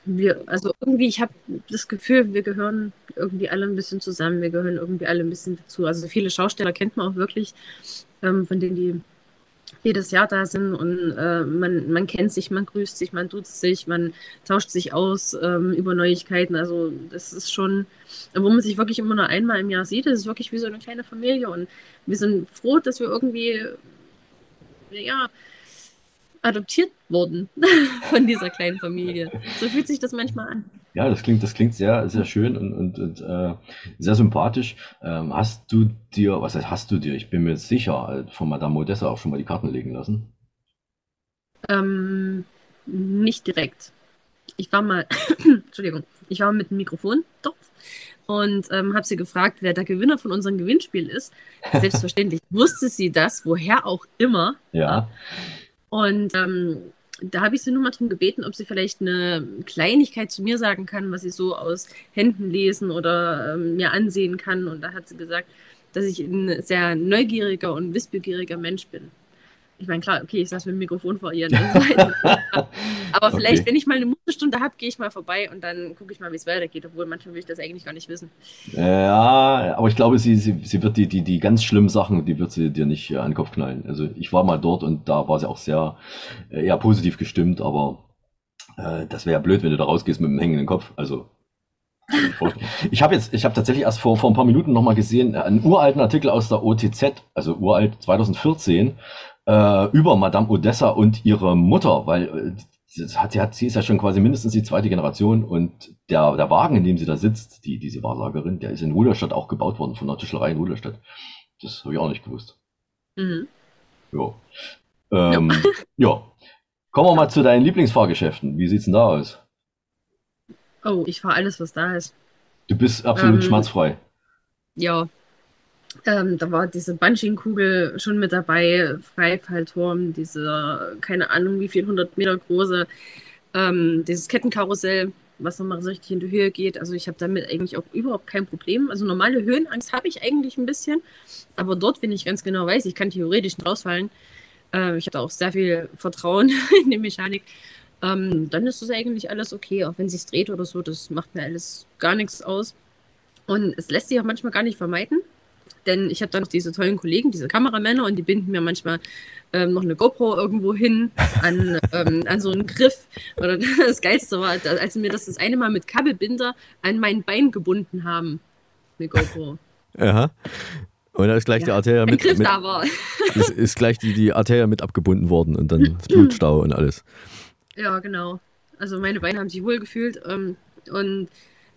wir, also irgendwie, ich habe das Gefühl, wir gehören irgendwie alle ein bisschen zusammen, wir gehören irgendwie alle ein bisschen dazu. Also viele Schausteller kennt man auch wirklich, ähm, von denen die jedes Jahr da sind und äh, man, man kennt sich, man grüßt sich, man duzt sich, man tauscht sich aus ähm, über Neuigkeiten. Also das ist schon, wo man sich wirklich immer nur einmal im Jahr sieht, das ist wirklich wie so eine kleine Familie und wir sind froh, dass wir irgendwie, ja, adoptiert wurden von dieser kleinen Familie. So fühlt sich das manchmal an. Ja, das klingt, das klingt sehr, sehr schön und, und, und äh, sehr sympathisch. Ähm, hast du dir, was heißt hast du dir? Ich bin mir sicher, äh, von Madame Modessa auch schon mal die Karten legen lassen. Ähm, nicht direkt. Ich war mal, Entschuldigung, ich war mit dem Mikrofon dort und ähm, habe sie gefragt, wer der Gewinner von unserem Gewinnspiel ist. Selbstverständlich wusste sie das, woher auch immer. Ja. Und ähm, da habe ich sie nur mal darum gebeten, ob sie vielleicht eine Kleinigkeit zu mir sagen kann, was sie so aus Händen lesen oder ähm, mir ansehen kann. Und da hat sie gesagt, dass ich ein sehr neugieriger und wissbegieriger Mensch bin. Ich meine, klar, okay, ich saß mit dem Mikrofon vor ihr. ne? Aber Okay. vielleicht, wenn ich mal eine Musterstunde habe, gehe ich mal vorbei und dann gucke ich mal, wie es weitergeht. Obwohl manchmal will ich das eigentlich gar nicht wissen. Ja, aber ich glaube, sie, sie, sie wird die, die, die ganz schlimmen Sachen, die wird sie dir nicht äh, an den Kopf knallen. Also ich war mal dort und da war sie auch sehr äh, eher positiv gestimmt, aber Äh, das wäre ja blöd, wenn du da rausgehst mit dem hängenden Kopf. Also. Ich habe jetzt, ich habe tatsächlich erst vor, vor ein paar Minuten nochmal gesehen, äh, einen uralten Artikel aus der OTZ, also uralt 2014, äh, über Madame Odessa und ihre Mutter, weil äh, das hat, sie, hat, sie ist ja schon quasi mindestens die zweite Generation und der, der Wagen, in dem sie da sitzt, die, diese Wahrsagerin, der ist in Ruderstadt auch gebaut worden, von der Tischlerei in Ruderstadt. Das habe ich auch nicht gewusst. Mhm. Ja. Ähm, ja. Kommen wir mal zu deinen Lieblingsfahrgeschäften. Wie sieht's denn da aus? Oh, ich fahre alles, was da ist. Du bist absolut Ähm, schmerzfrei. Ja. Ähm, da war diese Bungee-Kugel schon mit dabei, Freifallturm, diese, keine Ahnung, wie viel hundert Meter große, ähm, dieses Kettenkarussell, was nochmal so richtig in die Höhe geht. Also ich habe damit eigentlich auch überhaupt kein Problem. Also normale Höhenangst habe ich eigentlich ein bisschen, aber dort, wenn ich ganz genau weiß, ich kann theoretisch nicht rausfallen, äh, ich habe da auch sehr viel Vertrauen in die Mechanik, ähm, dann ist das eigentlich alles okay, auch wenn sich dreht oder so, das macht mir alles gar nichts aus. Und es lässt sich auch manchmal gar nicht vermeiden, denn ich habe dann noch diese tollen Kollegen, diese Kameramänner, und die binden mir manchmal ähm, noch eine GoPro irgendwo hin an, ähm, an so einen Griff. Oder das Geilste war, als sie mir das das eine Mal mit Kabelbinder an mein Bein gebunden haben. Eine GoPro. Aha. Und da ist gleich die Arteria Ein mit, Griff mit da war. ist, ist gleich die, die Arteria mit abgebunden worden und dann das Blutstau und alles. Ja, genau. Also meine Beine haben sich wohl gefühlt. Ähm, und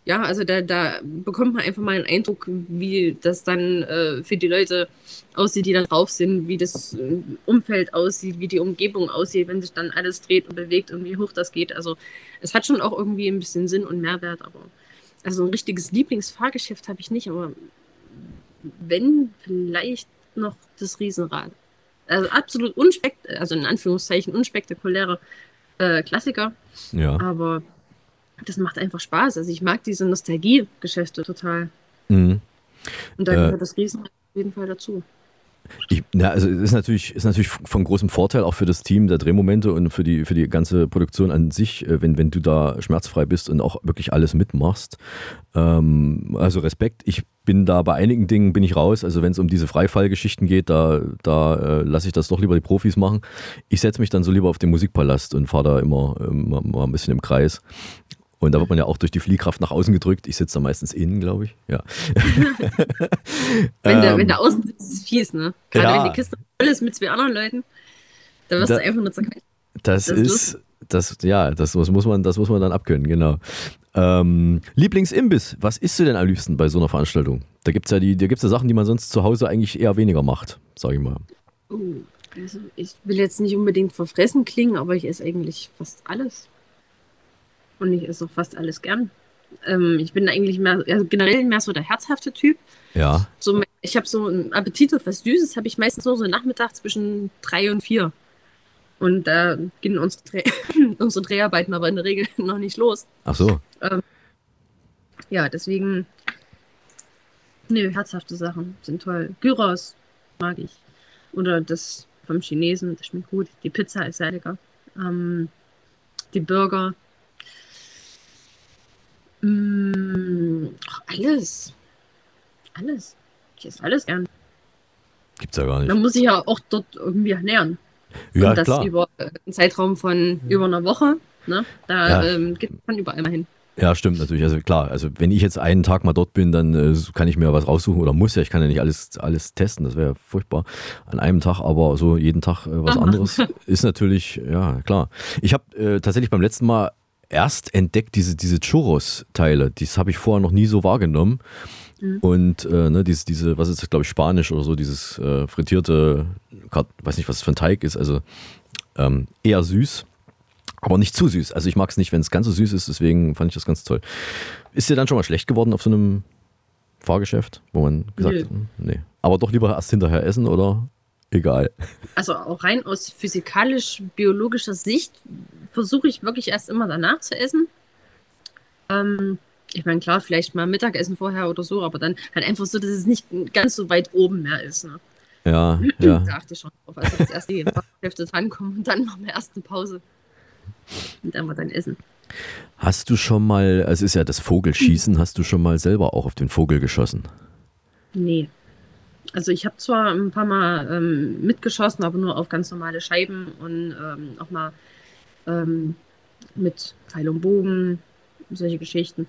ja, also da, da bekommt man einfach mal einen Eindruck, wie das dann äh, für die Leute aussieht, die dann drauf sind, wie das äh, Umfeld aussieht, wie die Umgebung aussieht, wenn sich dann alles dreht und bewegt und wie hoch das geht. Also es hat schon auch irgendwie ein bisschen Sinn und Mehrwert, aber also ein richtiges Lieblingsfahrgeschäft habe ich nicht, aber wenn, vielleicht noch das Riesenrad. Also absolut unspekt, also in Anführungszeichen unspektakuläre äh, Klassiker. Ja. Aber das macht einfach Spaß. Also ich mag diese Nostalgie-Geschäfte total. Mhm. Und da Äh. gehört das Riesenrad auf jeden Fall dazu. Ich, ja, also es ist natürlich, ist natürlich von großem Vorteil auch für das Team der Drehmomente und für die, für die ganze Produktion an sich, äh, wenn, wenn du da schmerzfrei bist und auch wirklich alles mitmachst. Ähm, also Respekt. Ich bin da bei einigen Dingen bin ich raus. Also wenn es um diese Freifallgeschichten geht, da, da äh, lasse ich das doch lieber die Profis machen. Ich setze mich dann so lieber auf den Musikpalast und fahre da immer, immer mal ein bisschen im Kreis. Und da wird man ja auch durch die Fliehkraft nach außen gedrückt. Ich sitze da meistens innen, glaube ich. Ja. Wenn, der, Ähm, wenn der außen sitzt, ist es fies, ne? Gerade Ja. wenn die Kiste voll ist mit zwei anderen Leuten, da wirst Da- du einfach nur zerquetscht. Das, Das ist das, ja, das muss, muss man, das muss man dann abkönnen, genau. Ähm, Lieblingsimbiss, was isst du denn am liebsten bei so einer Veranstaltung? Da gibt es ja, die- da gibt's ja Sachen, die man sonst zu Hause eigentlich eher weniger macht, sage ich mal. Oh, also ich will jetzt nicht unbedingt verfressen klingen, aber ich esse eigentlich fast alles. Und ich esse auch fast alles gern. Ähm, ich bin eigentlich mehr, also generell mehr so der herzhafte Typ. Ja, So, ich habe so einen Appetit auf was Süßes, habe ich meistens nur so Nachmittag zwischen drei und vier. Und da gehen unsere, Dreh unsere Dreharbeiten aber in der Regel noch nicht los. ach so. Ähm, ja, deswegen. Nö, herzhafte Sachen sind toll. Gyros mag ich. Oder das vom Chinesen, das schmeckt gut. Die Pizza ist sehr lecker. Ähm, die Burger. Mm, ach, alles. Alles. Ich esse alles gern. Gibt's ja gar nicht. Man muss sich ja auch dort irgendwie ernähren. Ja, Und das klar. über einen Zeitraum von über einer Woche. Ne? Da Ja. ähm, geht man überall mal hin. Ja, stimmt natürlich. Also klar, also wenn ich jetzt einen Tag mal dort bin, dann äh, kann ich mir was raussuchen oder muss ja. Ich kann ja nicht alles, alles testen, das wäre ja furchtbar an einem Tag, aber so jeden Tag äh, was Aha. anderes ist natürlich, ja klar. Ich habe äh, tatsächlich beim letzten Mal erst entdeckt diese, diese Churros-Teile. Das habe ich vorher noch nie so wahrgenommen. Mhm. Und äh, ne, diese, diese, was ist das, glaube ich, Spanisch oder so, dieses äh, frittierte, weiß nicht, was es für ein Teig ist, also ähm, eher süß. Aber nicht zu süß. Also ich mag es nicht, wenn es ganz so süß ist, deswegen fand ich das ganz toll. Ist dir dann schon mal schlecht geworden auf so einem Fahrgeschäft, wo man gesagt hat, hm, nee. Aber doch lieber erst hinterher essen oder egal. Also auch rein aus physikalisch-biologischer Sicht versuche ich wirklich erst immer danach zu essen. Ähm, ich meine, klar, vielleicht mal Mittagessen vorher oder so, aber dann halt einfach so, dass es nicht ganz so weit oben mehr ist. Ne? Ja, ja. Da achte ich schon drauf. Also dass erst die Hälfte drankommen und dann machen wir erst eine Pause. Und dann mal dann essen. Hast du schon mal, es ist ja das Vogelschießen, hast du schon mal selber auch auf den Vogel geschossen? Nee. Also ich habe zwar ein paar Mal ähm, mitgeschossen, aber nur auf ganz normale Scheiben und ähm, auch mal ähm, mit Pfeil und Bogen, solche Geschichten.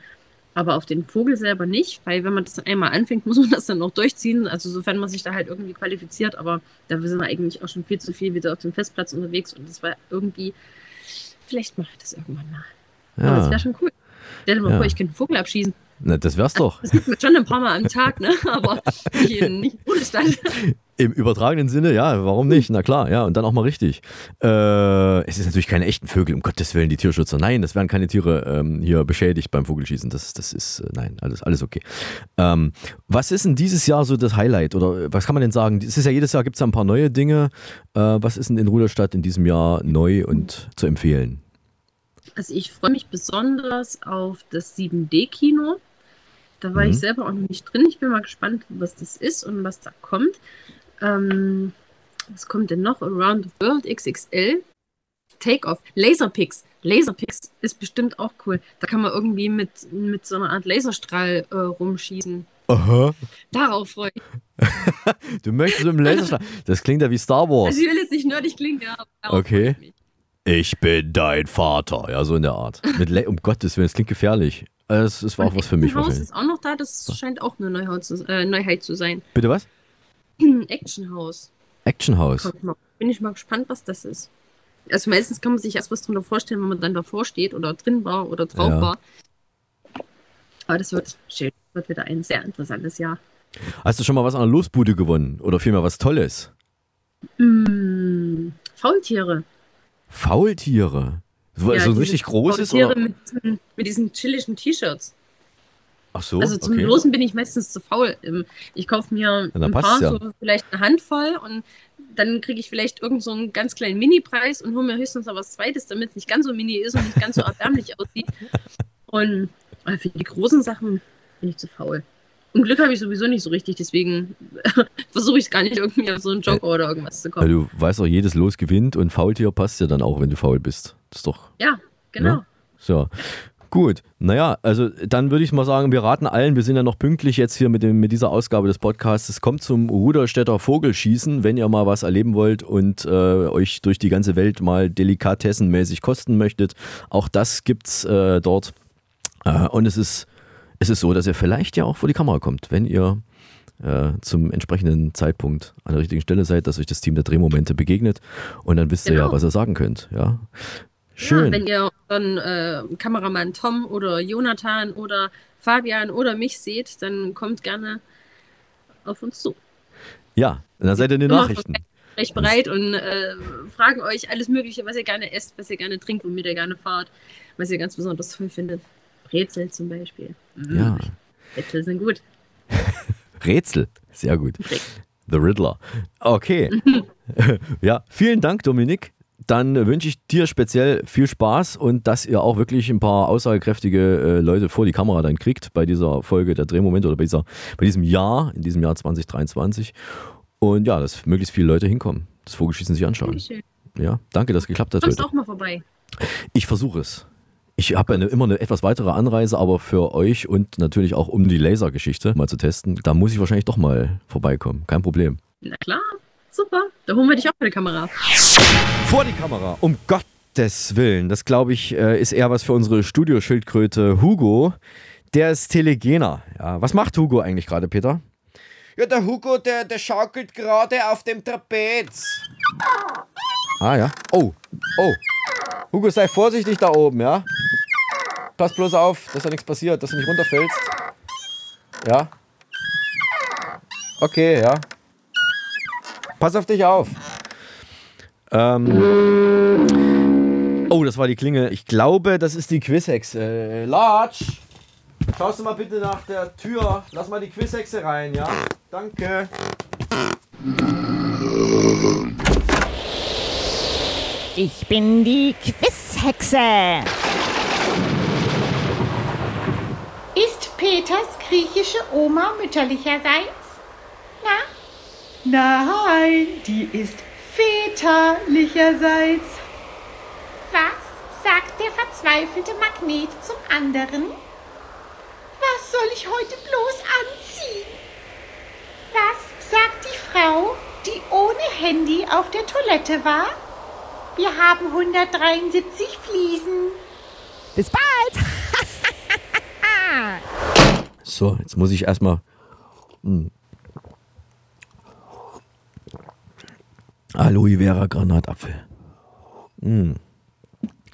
Aber auf den Vogel selber nicht, weil wenn man das einmal anfängt, muss man das dann auch durchziehen. Also sofern man sich da halt irgendwie qualifiziert, aber da sind wir eigentlich auch schon viel zu viel wieder auf dem Festplatz unterwegs und das war irgendwie, vielleicht mache ich das irgendwann mal. Ja. Aber das wäre schon cool. Stell dir mal Ja. vor, ich könnte einen Vogel abschießen. Na, das wär's doch. Das gibt mir schon ein paar Mal am Tag, ne? Aber nicht in, nicht Bundesland. Im übertragenen Sinne, ja, warum nicht? Na klar, ja, und dann auch mal richtig. Äh, es ist natürlich keine echten Vögel, um Gottes Willen, die Tierschützer. Nein, es werden keine Tiere ähm, hier beschädigt beim Vogelschießen. Das, das ist, äh, nein, alles, alles okay. Ähm, was ist denn dieses Jahr so das Highlight? Oder äh, was kann man denn sagen? Es ist ja jedes Jahr gibt es ja ein paar neue Dinge. Äh, was ist denn in Ruderstadt in diesem Jahr neu und zu empfehlen? Also ich freue mich besonders auf das 7D-Kino. Da war Mhm. ich selber auch noch nicht drin. Ich bin mal gespannt, was das ist und was da kommt. Ähm, was kommt denn noch? Around the World XXL. Take-Off. Laserpix. Laserpix ist bestimmt auch cool. Da kann man irgendwie mit, mit so einer Art Laserstrahl äh, rumschießen. Aha. Darauf freue ich. Du möchtest mit dem Laserstrahl. Das klingt ja wie Star Wars. Also ich will jetzt nicht nerdig klingen, ja, Okay. Ich bin dein Vater. Ja, so in der Art. Mit Le um Gottes Willen, das klingt gefährlich. Äh, Das, das war auch was für mich wahrscheinlich. ist auch noch da. Das scheint auch eine Neuheit zu, äh, Neuheit zu sein. Bitte was? Action House. Action House. Bin ich mal gespannt, was das ist. Also meistens kann man sich erst was drunter vorstellen, wenn man dann davor steht oder drin war oder drauf Ja. war. Aber das wird schön. Wird wieder ein sehr interessantes Jahr. Hast du schon mal was an der Losbude gewonnen? Oder vielmehr was Tolles? Mm, Faultiere. Faultiere. So, Ja, so ein richtig großes? Faultiere Oder? mit, diesen- mit diesen chilligen T-Shirts. Ach so, also zum okay. Losen bin ich meistens zu faul. Ähm, Ich kaufe mir ein paar, ja. so vielleicht eine Handvoll und dann kriege ich vielleicht irgend so einen ganz kleinen Mini-Preis und hole mir höchstens noch was Zweites, damit es nicht ganz so mini ist und nicht ganz so erbärmlich aussieht. Und für die großen Sachen bin ich zu faul. Und Glück habe ich sowieso nicht so richtig, deswegen versuche ich es gar nicht irgendwie auf so einen Joker oder irgendwas zu Weil kommen. du weißt auch, jedes Los gewinnt und Faultier passt ja dann auch, wenn du faul bist. Das ist doch. Ja, genau. Ne? So. Gut, naja, also dann würde ich mal sagen, wir raten allen, wir sind ja noch pünktlich jetzt hier mit, dem, mit dieser Ausgabe des Podcasts. Es kommt zum Ruderstädter Vogelschießen, wenn ihr mal was erleben wollt und äh, euch durch die ganze Welt mal delikatessenmäßig kosten möchtet. Auch das gibt's äh, dort. Äh, und es ist, es ist so, dass ihr vielleicht ja auch vor die Kamera kommt, wenn ihr äh, zum entsprechenden Zeitpunkt an der richtigen Stelle seid, dass euch das Team der Drehmomente begegnet und dann wisst ihr ja, Genau. was ihr sagen könnt. Ja, schön. Ja, wenn ihr dann äh, Kameramann Tom oder Jonathan oder Fabian oder mich seht, dann kommt gerne auf uns zu. Ja, dann seid ihr in den Immer Nachrichten. Recht bereit und äh, fragen euch alles Mögliche, was ihr gerne esst, was ihr gerne trinkt, womit ihr gerne fahrt, was ihr ganz besonders toll findet. Brezel zum Beispiel. Mm, Ja, Brezel sind gut. Rätsel, sehr gut. The Riddler. Okay. ja, vielen Dank, Dominik. Dann wünsche ich dir speziell viel Spaß und dass ihr auch wirklich ein paar aussagekräftige äh, Leute vor die Kamera dann kriegt bei dieser Folge der Drehmomente oder bei, dieser, bei diesem Jahr, in diesem Jahr 2023. Und ja, dass möglichst viele Leute hinkommen, das Vogelschießen sich anschauen. Dankeschön. Ja, danke, dass es geklappt hat Kommst heute. auch mal vorbei. Ich versuche es. Ich habe eine, immer eine etwas weitere Anreise, aber für euch und natürlich auch um die Lasergeschichte mal zu testen, da muss ich wahrscheinlich doch mal vorbeikommen. Kein Problem. Na klar, super. Da holen wir dich auch für die Kamera. Vor die Kamera, um Gottes Willen. Das glaube ich, äh, ist eher was für unsere Studioschildkröte Hugo. Der ist Telegener. Ja, was macht Hugo eigentlich gerade, Peter? Ja, der Hugo, der, der schaukelt gerade auf dem Trapez. Ah ja. Oh, oh. Hugo, sei vorsichtig da oben, ja? Pass bloß auf, dass da nichts passiert, dass du nicht runterfällst. Ja? Okay, ja. Pass auf dich auf. Ähm. Oh, das war die Klingel. Ich glaube, das ist die Quizhexe. Äh, Latsch! Schaust du mal bitte nach der Tür. Lass mal die Quizhexe rein, ja? Danke. Ich bin die Quizhexe. Ist Peters griechische Oma mütterlicherseits? Na? Nein, die ist väterlicherseits. Was sagt der verzweifelte Magnet zum anderen? Was soll ich heute bloß anziehen? Was sagt die Frau, die ohne Handy auf der Toilette war? Wir haben 173 Fliesen. Bis bald! So, jetzt muss ich erstmal. Hm. Aloe Vera Granatapfel. Hm.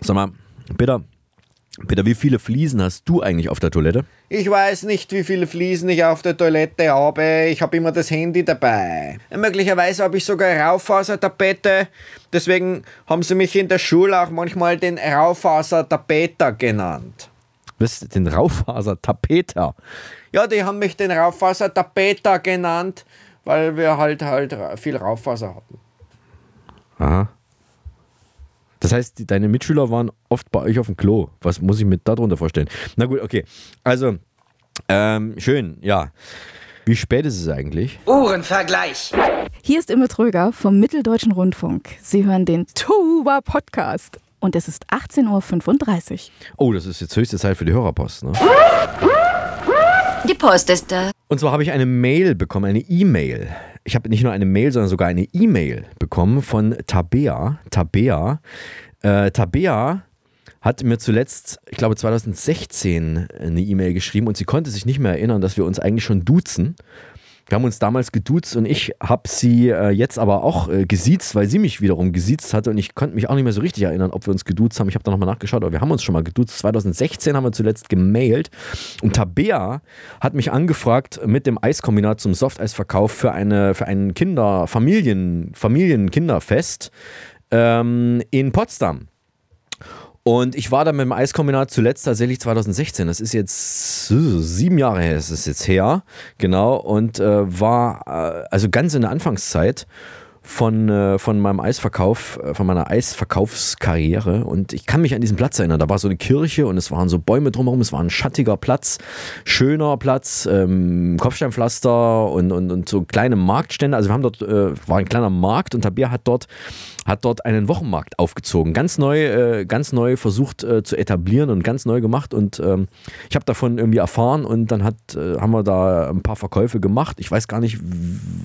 Sag mal, Peter, Peter, wie viele Fliesen hast du eigentlich auf der Toilette? Ich weiß nicht, wie viele Fliesen ich auf der Toilette habe. Ich habe immer das Handy dabei. Möglicherweise habe ich sogar Raufasertapete. Deswegen haben sie mich in der Schule auch manchmal den Raufasertapeter genannt. Was? Den Raufasertapeter? Ja, die haben mich den Raufasertapeter genannt, weil wir halt halt viel Raufaser hatten. Aha. Das heißt, die- deine Mitschüler waren oft bei euch auf dem Klo. Was muss ich mir darunter vorstellen? Na gut, okay. Also, ähm, schön, ja. Wie spät ist es eigentlich? Uhrenvergleich. Hier ist Imme Tröger vom Mitteldeutschen Rundfunk. Sie hören den Tuba Podcast und es ist 18.35 Uhr. Oh, das ist jetzt höchste Zeit für die Hörerpost, ne? Die Post ist da. Und zwar habe ich eine Mail bekommen, eine E-Mail. Ich habe nicht nur eine Mail, sondern sogar eine E-Mail bekommen von Tabea. Tabea. Äh, Tabea hat mir zuletzt, ich glaube 2016, eine E-Mail geschrieben und sie konnte sich nicht mehr erinnern, dass wir uns eigentlich schon duzen. Wir haben uns damals geduzt und ich habe sie äh, jetzt aber auch äh, gesiezt, weil sie mich wiederum gesiezt hatte und ich konnte mich auch nicht mehr so richtig erinnern, ob wir uns geduzt haben. Ich habe da nochmal nachgeschaut, aber wir haben uns schon mal geduzt. 2016 haben wir zuletzt gemailt und Tabea hat mich angefragt mit dem Eiskombinat zum Softeisverkauf für, eine, für ein Kinder-, Familien-, Familienkinderfest ähm, in Potsdam. Und ich war da mit dem Eiskombinat zuletzt tatsächlich 2016. Das ist jetzt äh, sieben Jahre her, ist es jetzt her. Genau. Und äh, war äh, also ganz in der Anfangszeit von, äh, von meinem Eisverkauf, äh, von meiner Eisverkaufskarriere. Und ich kann mich an diesen Platz erinnern. Da war so eine Kirche und es waren so Bäume drumherum. Es war ein schattiger Platz, schöner Platz, ähm, Kopfsteinpflaster und, und, und so kleine Marktstände. Also wir haben dort, äh, war ein kleiner Markt und Tabea hat dort hat dort einen Wochenmarkt aufgezogen, ganz neu, äh, ganz neu versucht äh, zu etablieren und ganz neu gemacht und ähm, ich habe davon irgendwie erfahren und dann hat, äh, haben wir da ein paar Verkäufe gemacht. Ich weiß gar nicht,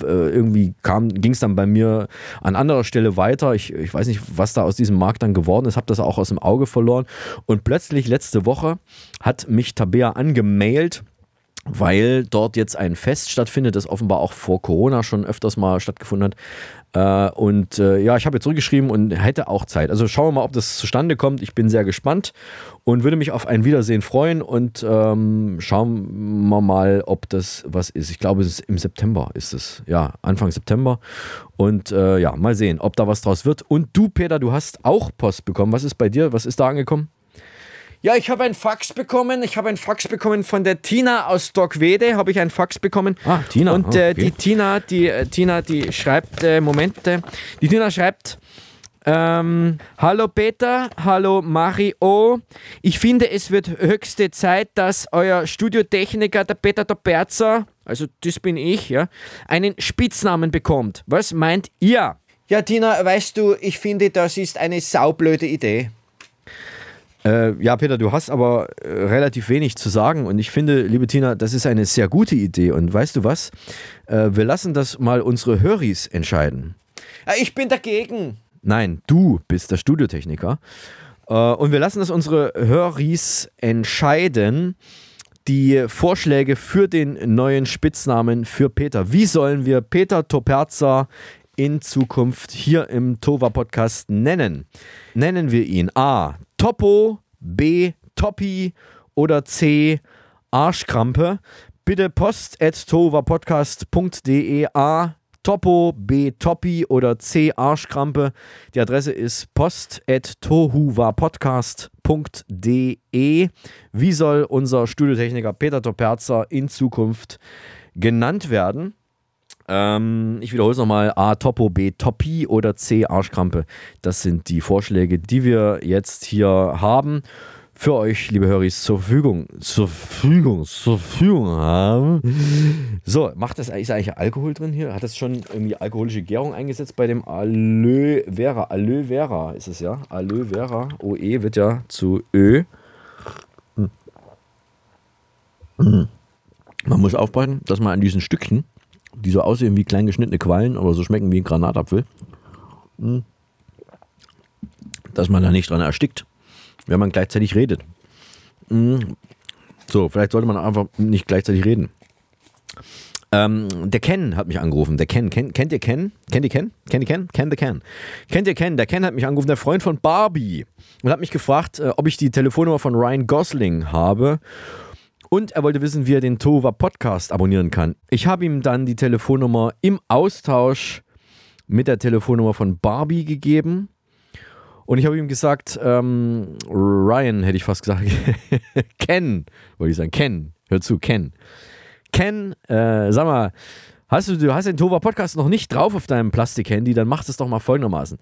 äh, irgendwie ging es dann bei mir an anderer Stelle weiter. Ich, ich weiß nicht, was da aus diesem Markt dann geworden ist, habe das auch aus dem Auge verloren und plötzlich letzte Woche hat mich Tabea angemailt, weil dort jetzt ein Fest stattfindet, das offenbar auch vor Corona schon öfters mal stattgefunden hat. Äh, und äh, ja, ich habe jetzt zurückgeschrieben und hätte auch Zeit. Also schauen wir mal, ob das zustande kommt. Ich bin sehr gespannt und würde mich auf ein Wiedersehen freuen und ähm, schauen wir mal, ob das was ist. Ich glaube, es ist im September ist es. Ja, Anfang September. Und äh, ja, mal sehen, ob da was draus wird. Und du, Peter, du hast auch Post bekommen. Was ist bei dir? Was ist da angekommen? Ja, ich habe ein Fax bekommen. Ich habe ein Fax bekommen von der Tina aus Dockwede. Habe ich ein Fax bekommen. Ah, Tina. Und ah, äh, okay. die Tina, die äh, Tina, die schreibt, äh, Moment, äh, die Tina schreibt. Ähm, hallo Peter, hallo Mario. Ich finde, es wird höchste Zeit, dass euer Studiotechniker, der Peter Doperzer, also das bin ich, ja, einen Spitznamen bekommt. Was meint ihr? Ja, Tina, weißt du, ich finde, das ist eine saublöde Idee. Äh, ja, Peter, du hast aber äh, relativ wenig zu sagen und ich finde, liebe Tina, das ist eine sehr gute Idee und weißt du was? Äh, wir lassen das mal unsere Höris entscheiden. Ja, ich bin dagegen. Nein, du bist der Studiotechniker äh, und wir lassen das unsere Höris entscheiden. Die Vorschläge für den neuen Spitznamen für Peter. Wie sollen wir Peter Toperza in Zukunft hier im Tova Podcast nennen? Nennen wir ihn A. Topo, B. Toppi oder C. Arschkrampe. Bitte post at A. Topo, B. Toppi oder C. Arschkrampe. Die Adresse ist post at. Wie soll unser Studiotechniker Peter Toperzer in Zukunft genannt werden? Ähm, ich wiederhole es nochmal: A. Topo, B. Toppi oder C. Arschkrampe. Das sind die Vorschläge, die wir jetzt hier haben. Für euch, liebe Höris, zur Verfügung, zur Verfügung, zur Verfügung haben. So, macht das ist eigentlich Alkohol drin hier? Hat das schon irgendwie alkoholische Gärung eingesetzt bei dem Aloe Vera? Aloe Vera ist es ja. Aloe Vera. OE wird ja zu Ö. Hm. Hm. Man muss aufpassen, dass man an diesen Stückchen, die so aussehen wie klein geschnittene Quallen, aber so schmecken wie ein Granatapfel, hm, dass man da nicht dran erstickt, wenn man gleichzeitig redet. Mhm. So, vielleicht sollte man einfach nicht gleichzeitig reden. Ähm, der Ken hat mich angerufen. Der Ken, Ken kennt ihr Ken? Kennt ihr Ken? Kennt ihr Ken? Ken the Ken. Kennt ihr Ken? Der Ken hat mich angerufen, der Freund von Barbie. Und hat mich gefragt, äh, ob ich die Telefonnummer von Ryan Gosling habe. Und er wollte wissen, wie er den Tova Podcast abonnieren kann. Ich habe ihm dann die Telefonnummer im Austausch mit der Telefonnummer von Barbie gegeben. Und ich habe ihm gesagt, ähm, Ryan hätte ich fast gesagt, Ken, wollte ich sagen, Ken, hör zu, Ken. Ken, äh, sag mal, hast du, du hast den Tova Podcast noch nicht drauf auf deinem Plastikhandy, dann mach das doch mal folgendermaßen.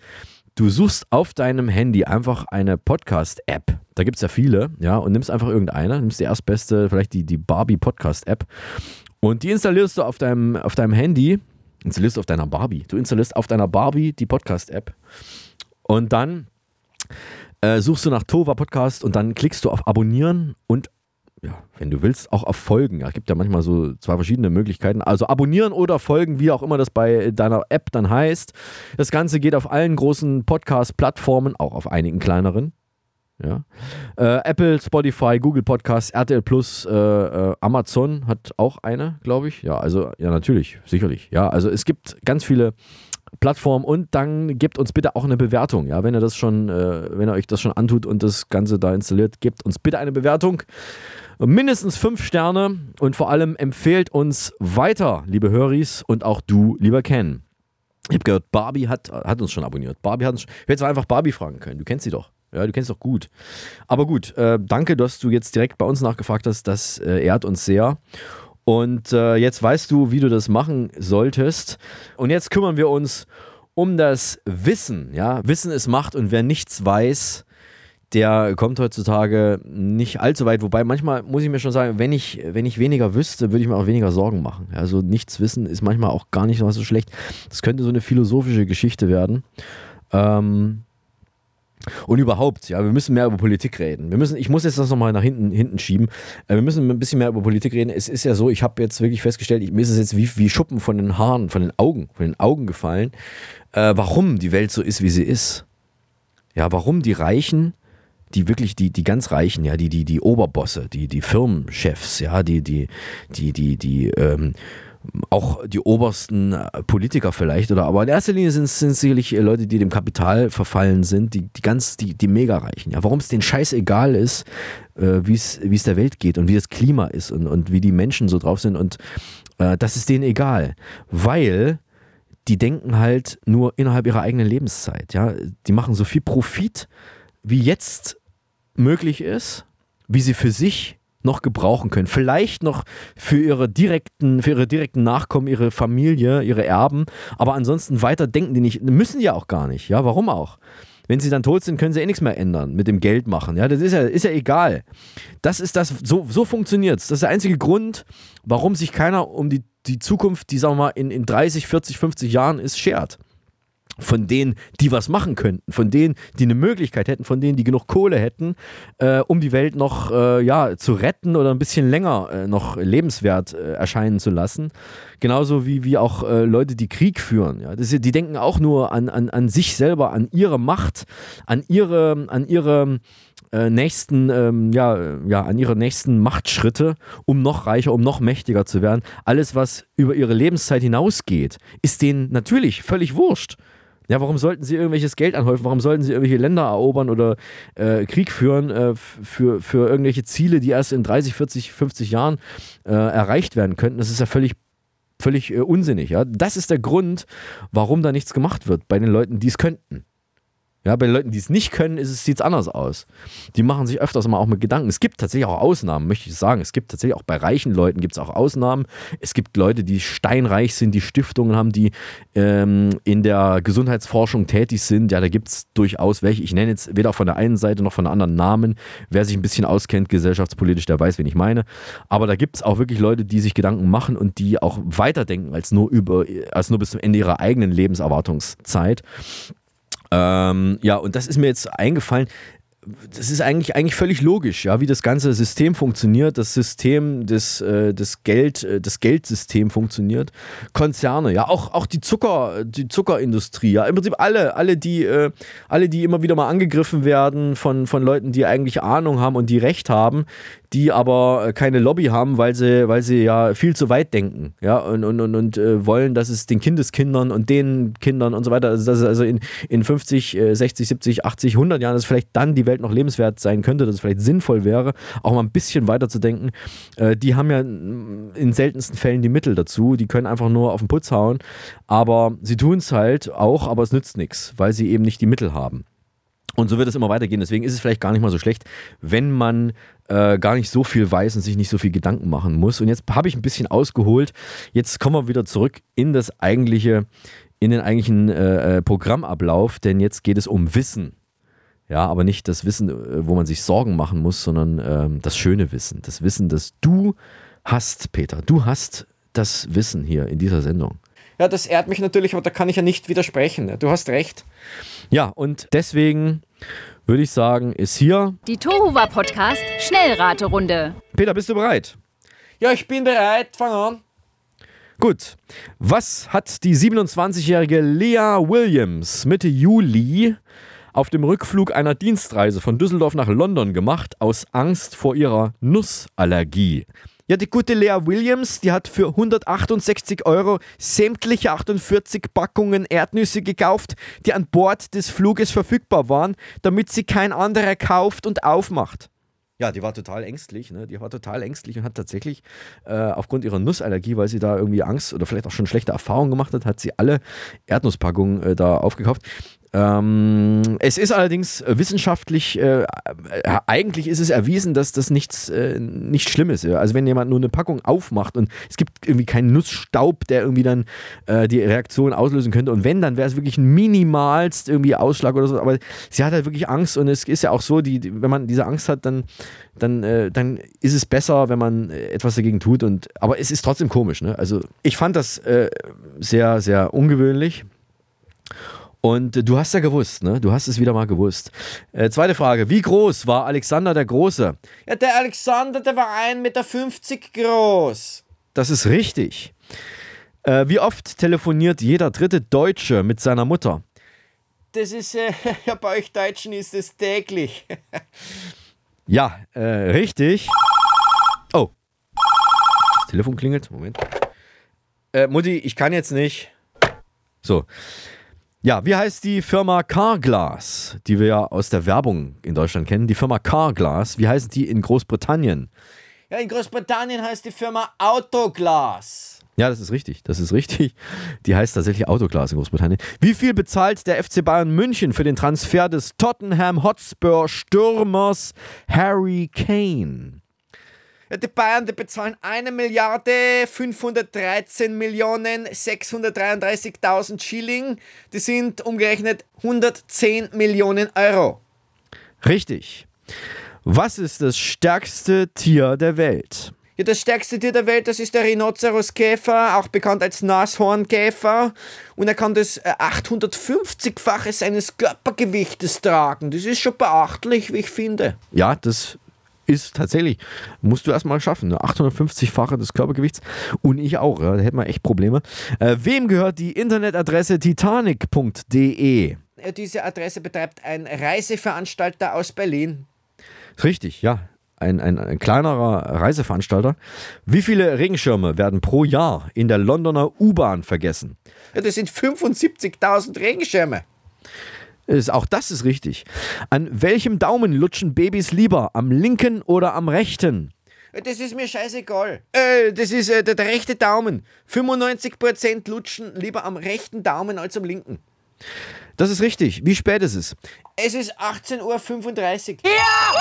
Du suchst auf deinem Handy einfach eine Podcast-App. Da gibt es ja viele, ja, und nimmst einfach irgendeine, nimmst die erstbeste, vielleicht die, die Barbie Podcast-App. Und die installierst du auf deinem, auf deinem Handy, installierst du auf deiner Barbie. Du installierst auf deiner Barbie die Podcast-App. Und dann äh, suchst du nach Tova Podcast und dann klickst du auf Abonnieren und ja, wenn du willst, auch auf Folgen. Es gibt ja manchmal so zwei verschiedene Möglichkeiten. Also abonnieren oder folgen, wie auch immer das bei deiner App dann heißt. Das Ganze geht auf allen großen Podcast-Plattformen, auch auf einigen kleineren. Ja. Äh, Apple, Spotify, Google Podcasts, RTL Plus, äh, äh, Amazon hat auch eine, glaube ich. Ja, also, ja, natürlich, sicherlich. Ja, also es gibt ganz viele Plattformen und dann gebt uns bitte auch eine Bewertung. Ja, wenn ihr das schon, äh, wenn ihr euch das schon antut und das Ganze da installiert, gebt uns bitte eine Bewertung. Mindestens fünf Sterne und vor allem empfehlt uns weiter, liebe Höris und auch du, lieber Ken. Ich habe gehört, Barbie hat, hat uns schon abonniert. Barbie hat uns, ich hätte einfach Barbie fragen können. Du kennst sie doch. Ja, du kennst doch gut. Aber gut, äh, danke, dass du jetzt direkt bei uns nachgefragt hast. Das äh, ehrt uns sehr. Und äh, jetzt weißt du, wie du das machen solltest. Und jetzt kümmern wir uns um das Wissen. Ja, Wissen ist Macht und wer nichts weiß, der kommt heutzutage nicht allzu weit. Wobei manchmal muss ich mir schon sagen, wenn ich, wenn ich weniger wüsste, würde ich mir auch weniger Sorgen machen. Also nichts wissen ist manchmal auch gar nicht so schlecht. Das könnte so eine philosophische Geschichte werden. Ähm, und überhaupt, ja, wir müssen mehr über Politik reden. Wir müssen, ich muss jetzt das nochmal nach hinten, hinten schieben. Äh, wir müssen ein bisschen mehr über Politik reden. Es ist ja so, ich habe jetzt wirklich festgestellt, ich, mir ist es jetzt wie, wie Schuppen von den Haaren, von den Augen, von den Augen gefallen, äh, warum die Welt so ist, wie sie ist. Ja, warum die Reichen, die wirklich, die, die ganz Reichen, ja, die, die, die Oberbosse, die, die Firmenchefs, ja, die, die, die, die, die, ähm, auch die obersten Politiker vielleicht, oder aber in erster Linie sind es sicherlich äh, Leute, die dem Kapital verfallen sind, die, die ganz, die, die Mega-Reichen. Ja, warum es denen scheißegal ist, äh, wie es der Welt geht und wie das Klima ist und, und wie die Menschen so drauf sind und äh, das ist denen egal. Weil die denken halt nur innerhalb ihrer eigenen Lebenszeit. Ja, die machen so viel Profit, wie jetzt möglich ist, wie sie für sich noch gebrauchen können. Vielleicht noch für ihre direkten, für ihre direkten Nachkommen, ihre Familie, ihre Erben. Aber ansonsten weiter denken die nicht. Müssen ja auch gar nicht. Ja, warum auch? Wenn sie dann tot sind, können sie eh nichts mehr ändern, mit dem Geld machen. Ja, das ist ja, ist ja egal. Das ist das, so, so funktioniert es. Das ist der einzige Grund, warum sich keiner um die, die Zukunft, die sagen wir mal in, in 30, 40, 50 Jahren ist, schert von denen, die was machen könnten, von denen, die eine Möglichkeit hätten, von denen, die genug Kohle hätten, äh, um die Welt noch äh, ja, zu retten oder ein bisschen länger äh, noch lebenswert äh, erscheinen zu lassen. Genauso wie, wie auch äh, Leute, die Krieg führen. Ja. Das, die denken auch nur an, an, an sich selber, an ihre Macht, an ihre, an ihre äh, nächsten, ähm, ja, ja, an ihre nächsten Machtschritte, um noch reicher, um noch mächtiger zu werden. Alles, was über ihre Lebenszeit hinausgeht, ist denen natürlich völlig wurscht. Ja, warum sollten sie irgendwelches Geld anhäufen? Warum sollten sie irgendwelche Länder erobern oder äh, Krieg führen äh, für, für irgendwelche Ziele, die erst in 30, 40, 50 Jahren äh, erreicht werden könnten? Das ist ja völlig, völlig äh, unsinnig. Ja? Das ist der Grund, warum da nichts gemacht wird bei den Leuten, die es könnten. Ja, bei Leuten, die es nicht können, sieht es anders aus. Die machen sich öfters mal auch mit Gedanken. Es gibt tatsächlich auch Ausnahmen, möchte ich sagen. Es gibt tatsächlich auch bei reichen Leuten gibt es auch Ausnahmen. Es gibt Leute, die steinreich sind, die Stiftungen haben, die ähm, in der Gesundheitsforschung tätig sind. Ja, da gibt es durchaus welche. Ich nenne jetzt weder von der einen Seite noch von der anderen Namen. Wer sich ein bisschen auskennt gesellschaftspolitisch, der weiß, wen ich meine. Aber da gibt es auch wirklich Leute, die sich Gedanken machen und die auch weiterdenken als nur über, als nur bis zum Ende ihrer eigenen Lebenserwartungszeit. Ähm, ja, und das ist mir jetzt eingefallen. das ist eigentlich, eigentlich völlig logisch, ja, wie das ganze System funktioniert, das System des, äh, des Geld, äh, das Geldsystem funktioniert. Konzerne, ja, auch, auch die Zucker, die Zuckerindustrie, ja, im Prinzip alle, alle, die, äh, alle, die immer wieder mal angegriffen werden von, von Leuten, die eigentlich Ahnung haben und die Recht haben, die aber äh, keine Lobby haben, weil sie, weil sie ja viel zu weit denken, ja, und, und, und, und äh, wollen, dass es den Kindeskindern und den Kindern und so weiter, also dass es also in, in 50, äh, 60, 70, 80, 100 Jahren, dass vielleicht dann die Welt noch lebenswert sein könnte, dass es vielleicht sinnvoll wäre, auch mal ein bisschen weiter zu denken. Äh, die haben ja in seltensten Fällen die Mittel dazu, die können einfach nur auf den Putz hauen, aber sie tun es halt auch, aber es nützt nichts, weil sie eben nicht die Mittel haben. Und so wird es immer weitergehen. Deswegen ist es vielleicht gar nicht mal so schlecht, wenn man äh, gar nicht so viel weiß und sich nicht so viel Gedanken machen muss. Und jetzt habe ich ein bisschen ausgeholt. Jetzt kommen wir wieder zurück in das eigentliche, in den eigentlichen äh, äh Programmablauf, denn jetzt geht es um Wissen. Ja, aber nicht das Wissen, äh, wo man sich Sorgen machen muss, sondern ähm, das schöne Wissen. Das Wissen, das du hast, Peter. Du hast das Wissen hier in dieser Sendung. Ja, das ehrt mich natürlich, aber da kann ich ja nicht widersprechen. Du hast recht. Ja, und deswegen würde ich sagen, ist hier die Tohuwa Podcast Schnellraterunde. Peter, bist du bereit? Ja, ich bin bereit. Fang an. Gut. Was hat die 27-jährige Lea Williams Mitte Juli auf dem Rückflug einer Dienstreise von Düsseldorf nach London gemacht aus Angst vor ihrer Nussallergie? Ja, die gute Lea Williams, die hat für 168 Euro sämtliche 48 Packungen Erdnüsse gekauft, die an Bord des Fluges verfügbar waren, damit sie kein anderer kauft und aufmacht. Ja, die war total ängstlich, ne? Die war total ängstlich und hat tatsächlich äh, aufgrund ihrer Nussallergie, weil sie da irgendwie Angst oder vielleicht auch schon schlechte Erfahrungen gemacht hat, hat sie alle Erdnusspackungen äh, da aufgekauft. Ähm, es ist allerdings wissenschaftlich, äh, äh, eigentlich ist es erwiesen, dass das nichts, äh, nicht schlimm ist. Also wenn jemand nur eine Packung aufmacht und es gibt irgendwie keinen Nussstaub, der irgendwie dann äh, die Reaktion auslösen könnte und wenn, dann wäre es wirklich ein minimalst irgendwie Ausschlag oder so. Aber sie hat halt wirklich Angst und es ist ja auch so, die, wenn man diese Angst hat, dann, dann, äh, dann ist es besser, wenn man äh, etwas dagegen tut. Und, aber es ist trotzdem komisch. Ne? Also ich fand das sehr, sehr ungewöhnlich. Und du hast ja gewusst, ne? Du hast es wieder mal gewusst. Äh, zweite Frage. Wie groß war Alexander der Große? Ja, der Alexander, der war 1,50 Meter groß. Das ist richtig. Äh, wie oft telefoniert jeder dritte Deutsche mit seiner Mutter? Das ist, äh, ja, bei euch Deutschen ist es täglich. ja, äh, richtig. Oh. Das Telefon klingelt. Moment. Äh, Mutti, ich kann jetzt nicht. So. Ja, wie heißt die Firma Carglass, die wir ja aus der Werbung in Deutschland kennen? Die Firma Carglass, wie heißt die in Großbritannien? Ja, in Großbritannien heißt die Firma Autoglass. Ja, das ist richtig. Das ist richtig. Die heißt tatsächlich Autoglas in Großbritannien. Wie viel bezahlt der FC Bayern München für den Transfer des Tottenham Hotspur Stürmers Harry Kane? Die Bayern, die bezahlen 1 Milliarde 513 Millionen 633.000 Schilling. Die sind umgerechnet 110 Millionen Euro. Richtig. Was ist das stärkste Tier der Welt? Ja, das stärkste Tier der Welt, das ist der Rhinoceros-Käfer, auch bekannt als Nashornkäfer. Und er kann das 850-fache äh, seines Körpergewichtes tragen. Das ist schon beachtlich, wie ich finde. Ja, das ist tatsächlich, musst du erstmal schaffen, ne? 850-fache des Körpergewichts und ich auch, ja, da hätten wir echt Probleme. Äh, wem gehört die Internetadresse titanic.de? Diese Adresse betreibt ein Reiseveranstalter aus Berlin. Richtig, ja. Ein, ein, ein, kleinerer Reiseveranstalter. Wie viele Regenschirme werden pro Jahr in der Londoner U-Bahn vergessen? Ja, das sind 75.000 Regenschirme. Ist, auch das ist richtig. An welchem Daumen lutschen Babys lieber? Am linken oder am rechten? Das ist mir scheißegal. Äh, das ist äh, der, der, rechte Daumen. 95% lutschen lieber am rechten Daumen als am linken. Das ist richtig. Wie spät ist es? Es ist 18.35 Uhr. Ja!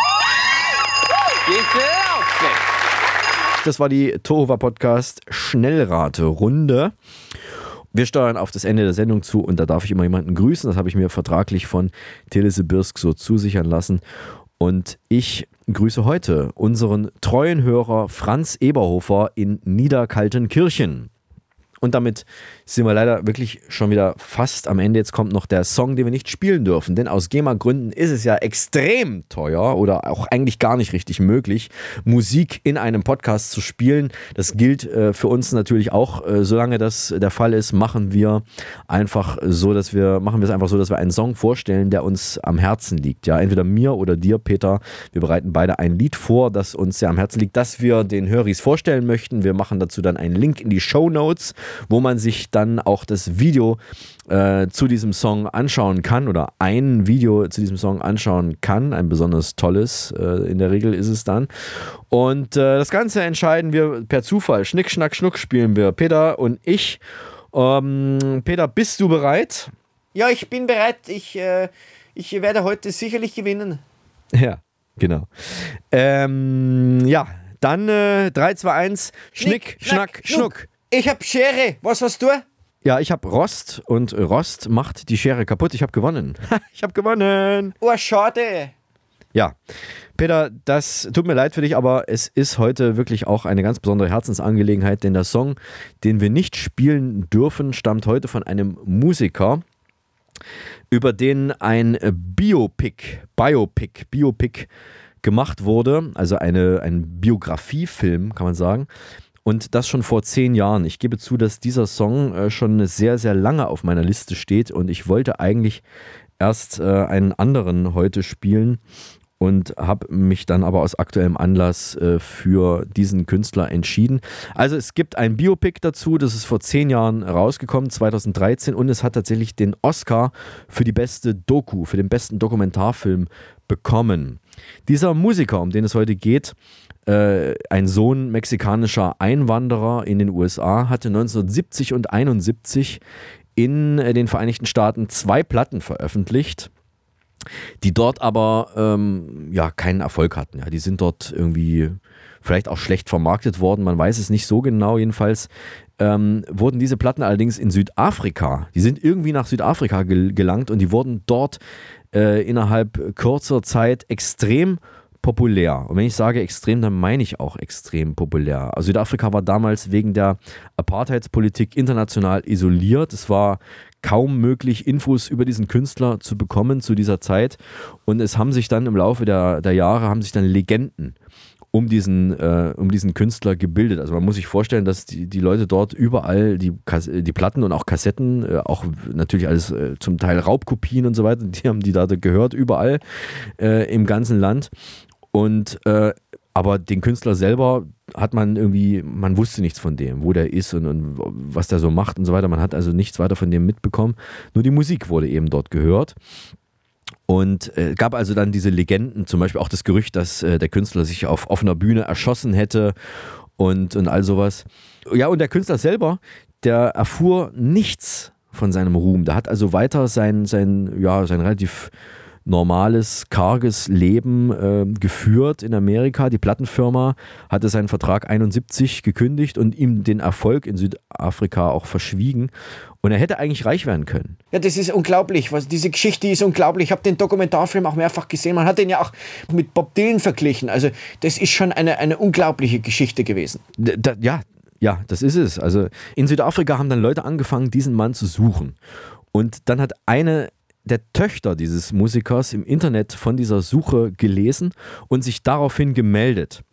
Das war die Tohuwa Podcast Schnellrate-Runde. Wir steuern auf das Ende der Sendung zu und da darf ich immer jemanden grüßen. Das habe ich mir vertraglich von Telesibirsk so zusichern lassen. Und ich grüße heute unseren treuen Hörer Franz Eberhofer in Niederkaltenkirchen. Und damit sind wir leider wirklich schon wieder fast am Ende. Jetzt kommt noch der Song, den wir nicht spielen dürfen. Denn aus GEMA-Gründen ist es ja extrem teuer oder auch eigentlich gar nicht richtig möglich, Musik in einem Podcast zu spielen. Das gilt äh, für uns natürlich auch. Äh, solange das der Fall ist, machen wir einfach so, dass wir machen wir es einfach so, dass wir einen Song vorstellen, der uns am Herzen liegt. Ja, entweder mir oder dir, Peter. Wir bereiten beide ein Lied vor, das uns sehr am Herzen liegt, das wir den Höris vorstellen möchten. Wir machen dazu dann einen Link in die Show Notes, wo man sich dann auch das Video äh, zu diesem Song anschauen kann oder ein Video zu diesem Song anschauen kann. Ein besonders tolles, äh, in der Regel ist es dann. Und äh, das Ganze entscheiden wir per Zufall. Schnick, Schnack, Schnuck spielen wir. Peter und ich. Ähm, Peter, bist du bereit? Ja, ich bin bereit. Ich, äh, ich werde heute sicherlich gewinnen. Ja, genau. Ähm, ja, dann äh, 3, 2, 1. Schnick, Schnack, Schnuck. Ich hab Schere. Was hast du? Ja, ich habe Rost und Rost macht die Schere kaputt. Ich habe gewonnen. ich habe gewonnen. Oh, schade. Ja, Peter, das tut mir leid für dich, aber es ist heute wirklich auch eine ganz besondere Herzensangelegenheit, denn der Song, den wir nicht spielen dürfen, stammt heute von einem Musiker, über den ein Biopic, Biopic, Biopic gemacht wurde, also eine, ein Biografiefilm, kann man sagen. Und das schon vor zehn Jahren. Ich gebe zu, dass dieser Song äh, schon sehr, sehr lange auf meiner Liste steht und ich wollte eigentlich erst äh, einen anderen heute spielen und habe mich dann aber aus aktuellem Anlass äh, für diesen Künstler entschieden. Also es gibt ein Biopic dazu, das ist vor zehn Jahren rausgekommen, 2013, und es hat tatsächlich den Oscar für die beste Doku, für den besten Dokumentarfilm bekommen. Dieser Musiker, um den es heute geht, äh, ein Sohn mexikanischer Einwanderer in den USA, hatte 1970 und 71 in äh, den Vereinigten Staaten zwei Platten veröffentlicht die dort aber ähm, ja keinen Erfolg hatten. Ja, die sind dort irgendwie vielleicht auch schlecht vermarktet worden, man weiß es nicht so genau. Jedenfalls ähm, wurden diese Platten allerdings in Südafrika, die sind irgendwie nach Südafrika gel gelangt und die wurden dort äh, innerhalb kurzer Zeit extrem populär. Und wenn ich sage extrem, dann meine ich auch extrem populär. Also Südafrika war damals wegen der Apartheidspolitik international isoliert. Es war kaum möglich, Infos über diesen Künstler zu bekommen zu dieser Zeit. Und es haben sich dann im Laufe der, der Jahre, haben sich dann Legenden um diesen, äh, um diesen Künstler gebildet. Also man muss sich vorstellen, dass die, die Leute dort überall die, die Platten und auch Kassetten, äh, auch natürlich alles äh, zum Teil Raubkopien und so weiter, die haben die da gehört, überall äh, im ganzen Land. Und äh, aber den Künstler selber hat man irgendwie, man wusste nichts von dem, wo der ist und, und, was der so macht und so weiter. Man hat also nichts weiter von dem mitbekommen. Nur die Musik wurde eben dort gehört. Und äh, gab also dann diese Legenden, zum Beispiel auch das Gerücht, dass äh, der Künstler sich auf offener Bühne erschossen hätte und, und all sowas. Ja, und der Künstler selber, der erfuhr nichts von seinem Ruhm. Der hat also weiter sein, sein, ja, sein relativ normales, karges Leben äh, geführt in Amerika. Die Plattenfirma hatte seinen Vertrag 71 gekündigt und ihm den Erfolg in Südafrika auch verschwiegen. Und er hätte eigentlich reich werden können. Ja, das ist unglaublich. Was, diese Geschichte ist unglaublich. Ich habe den Dokumentarfilm auch mehrfach gesehen. Man hat den ja auch mit Bob Dylan verglichen. Also das ist schon eine, eine unglaubliche Geschichte gewesen. Da, ja, ja, das ist es. Also in Südafrika haben dann Leute angefangen, diesen Mann zu suchen. Und dann hat eine der Töchter dieses Musikers im Internet von dieser Suche gelesen und sich daraufhin gemeldet.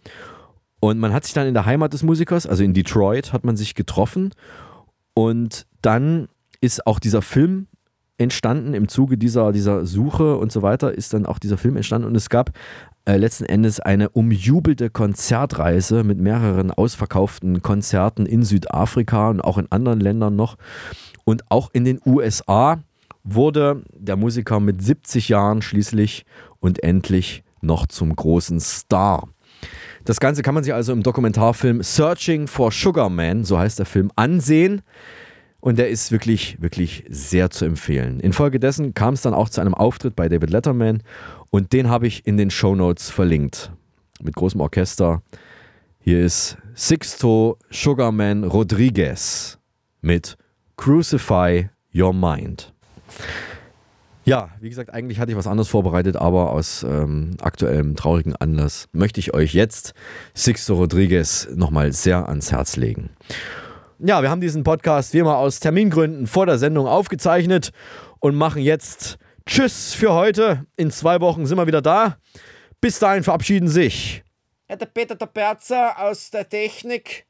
Und man hat sich dann in der Heimat des Musikers, also in Detroit, hat man sich getroffen. Und dann ist auch dieser Film entstanden im Zuge dieser, dieser Suche und so weiter, ist dann auch dieser Film entstanden. Und es gab äh, letzten Endes eine umjubelte Konzertreise mit mehreren ausverkauften Konzerten in Südafrika und auch in anderen Ländern noch. Und auch in den USA wurde der Musiker mit 70 Jahren schließlich und endlich noch zum großen Star. Das Ganze kann man sich also im Dokumentarfilm Searching for Sugar Man, so heißt der Film, ansehen. Und der ist wirklich, wirklich sehr zu empfehlen. Infolgedessen kam es dann auch zu einem Auftritt bei David Letterman und den habe ich in den Show Notes verlinkt. Mit großem Orchester. Hier ist Sixto Sugarman Rodriguez mit Crucify Your Mind. Ja, wie gesagt, eigentlich hatte ich was anderes vorbereitet, aber aus ähm, aktuellem traurigen Anlass möchte ich euch jetzt Sixto Rodriguez nochmal sehr ans Herz legen. Ja, wir haben diesen Podcast wie immer aus Termingründen vor der Sendung aufgezeichnet und machen jetzt Tschüss für heute. In zwei Wochen sind wir wieder da. Bis dahin verabschieden sich der Peter der Berzer aus der Technik.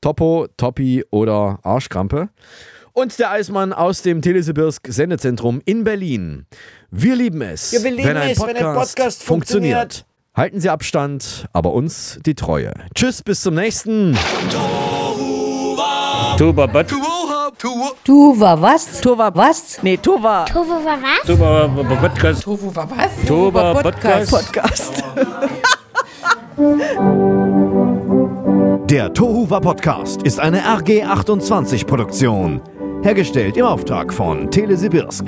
Topo, Toppi oder Arschkrampe. Und der Eismann aus dem Telesibirsk Sendezentrum in Berlin. Wir lieben es, Ja, wir lieben wenn, ein es, wenn ein Podcast funktioniert. Halten Sie Abstand, aber uns die Treue. Tschüss, bis zum nächsten. Tuba, but. Tuva was? Tuva was? Nee, Tuva. War was? Tuba, Podcast. Tuva was? Tuba, Podcast. Podcast. Podcast. Der Tohuwa Podcast ist eine RG28 Produktion. Hergestellt im Auftrag von Telesibirsk.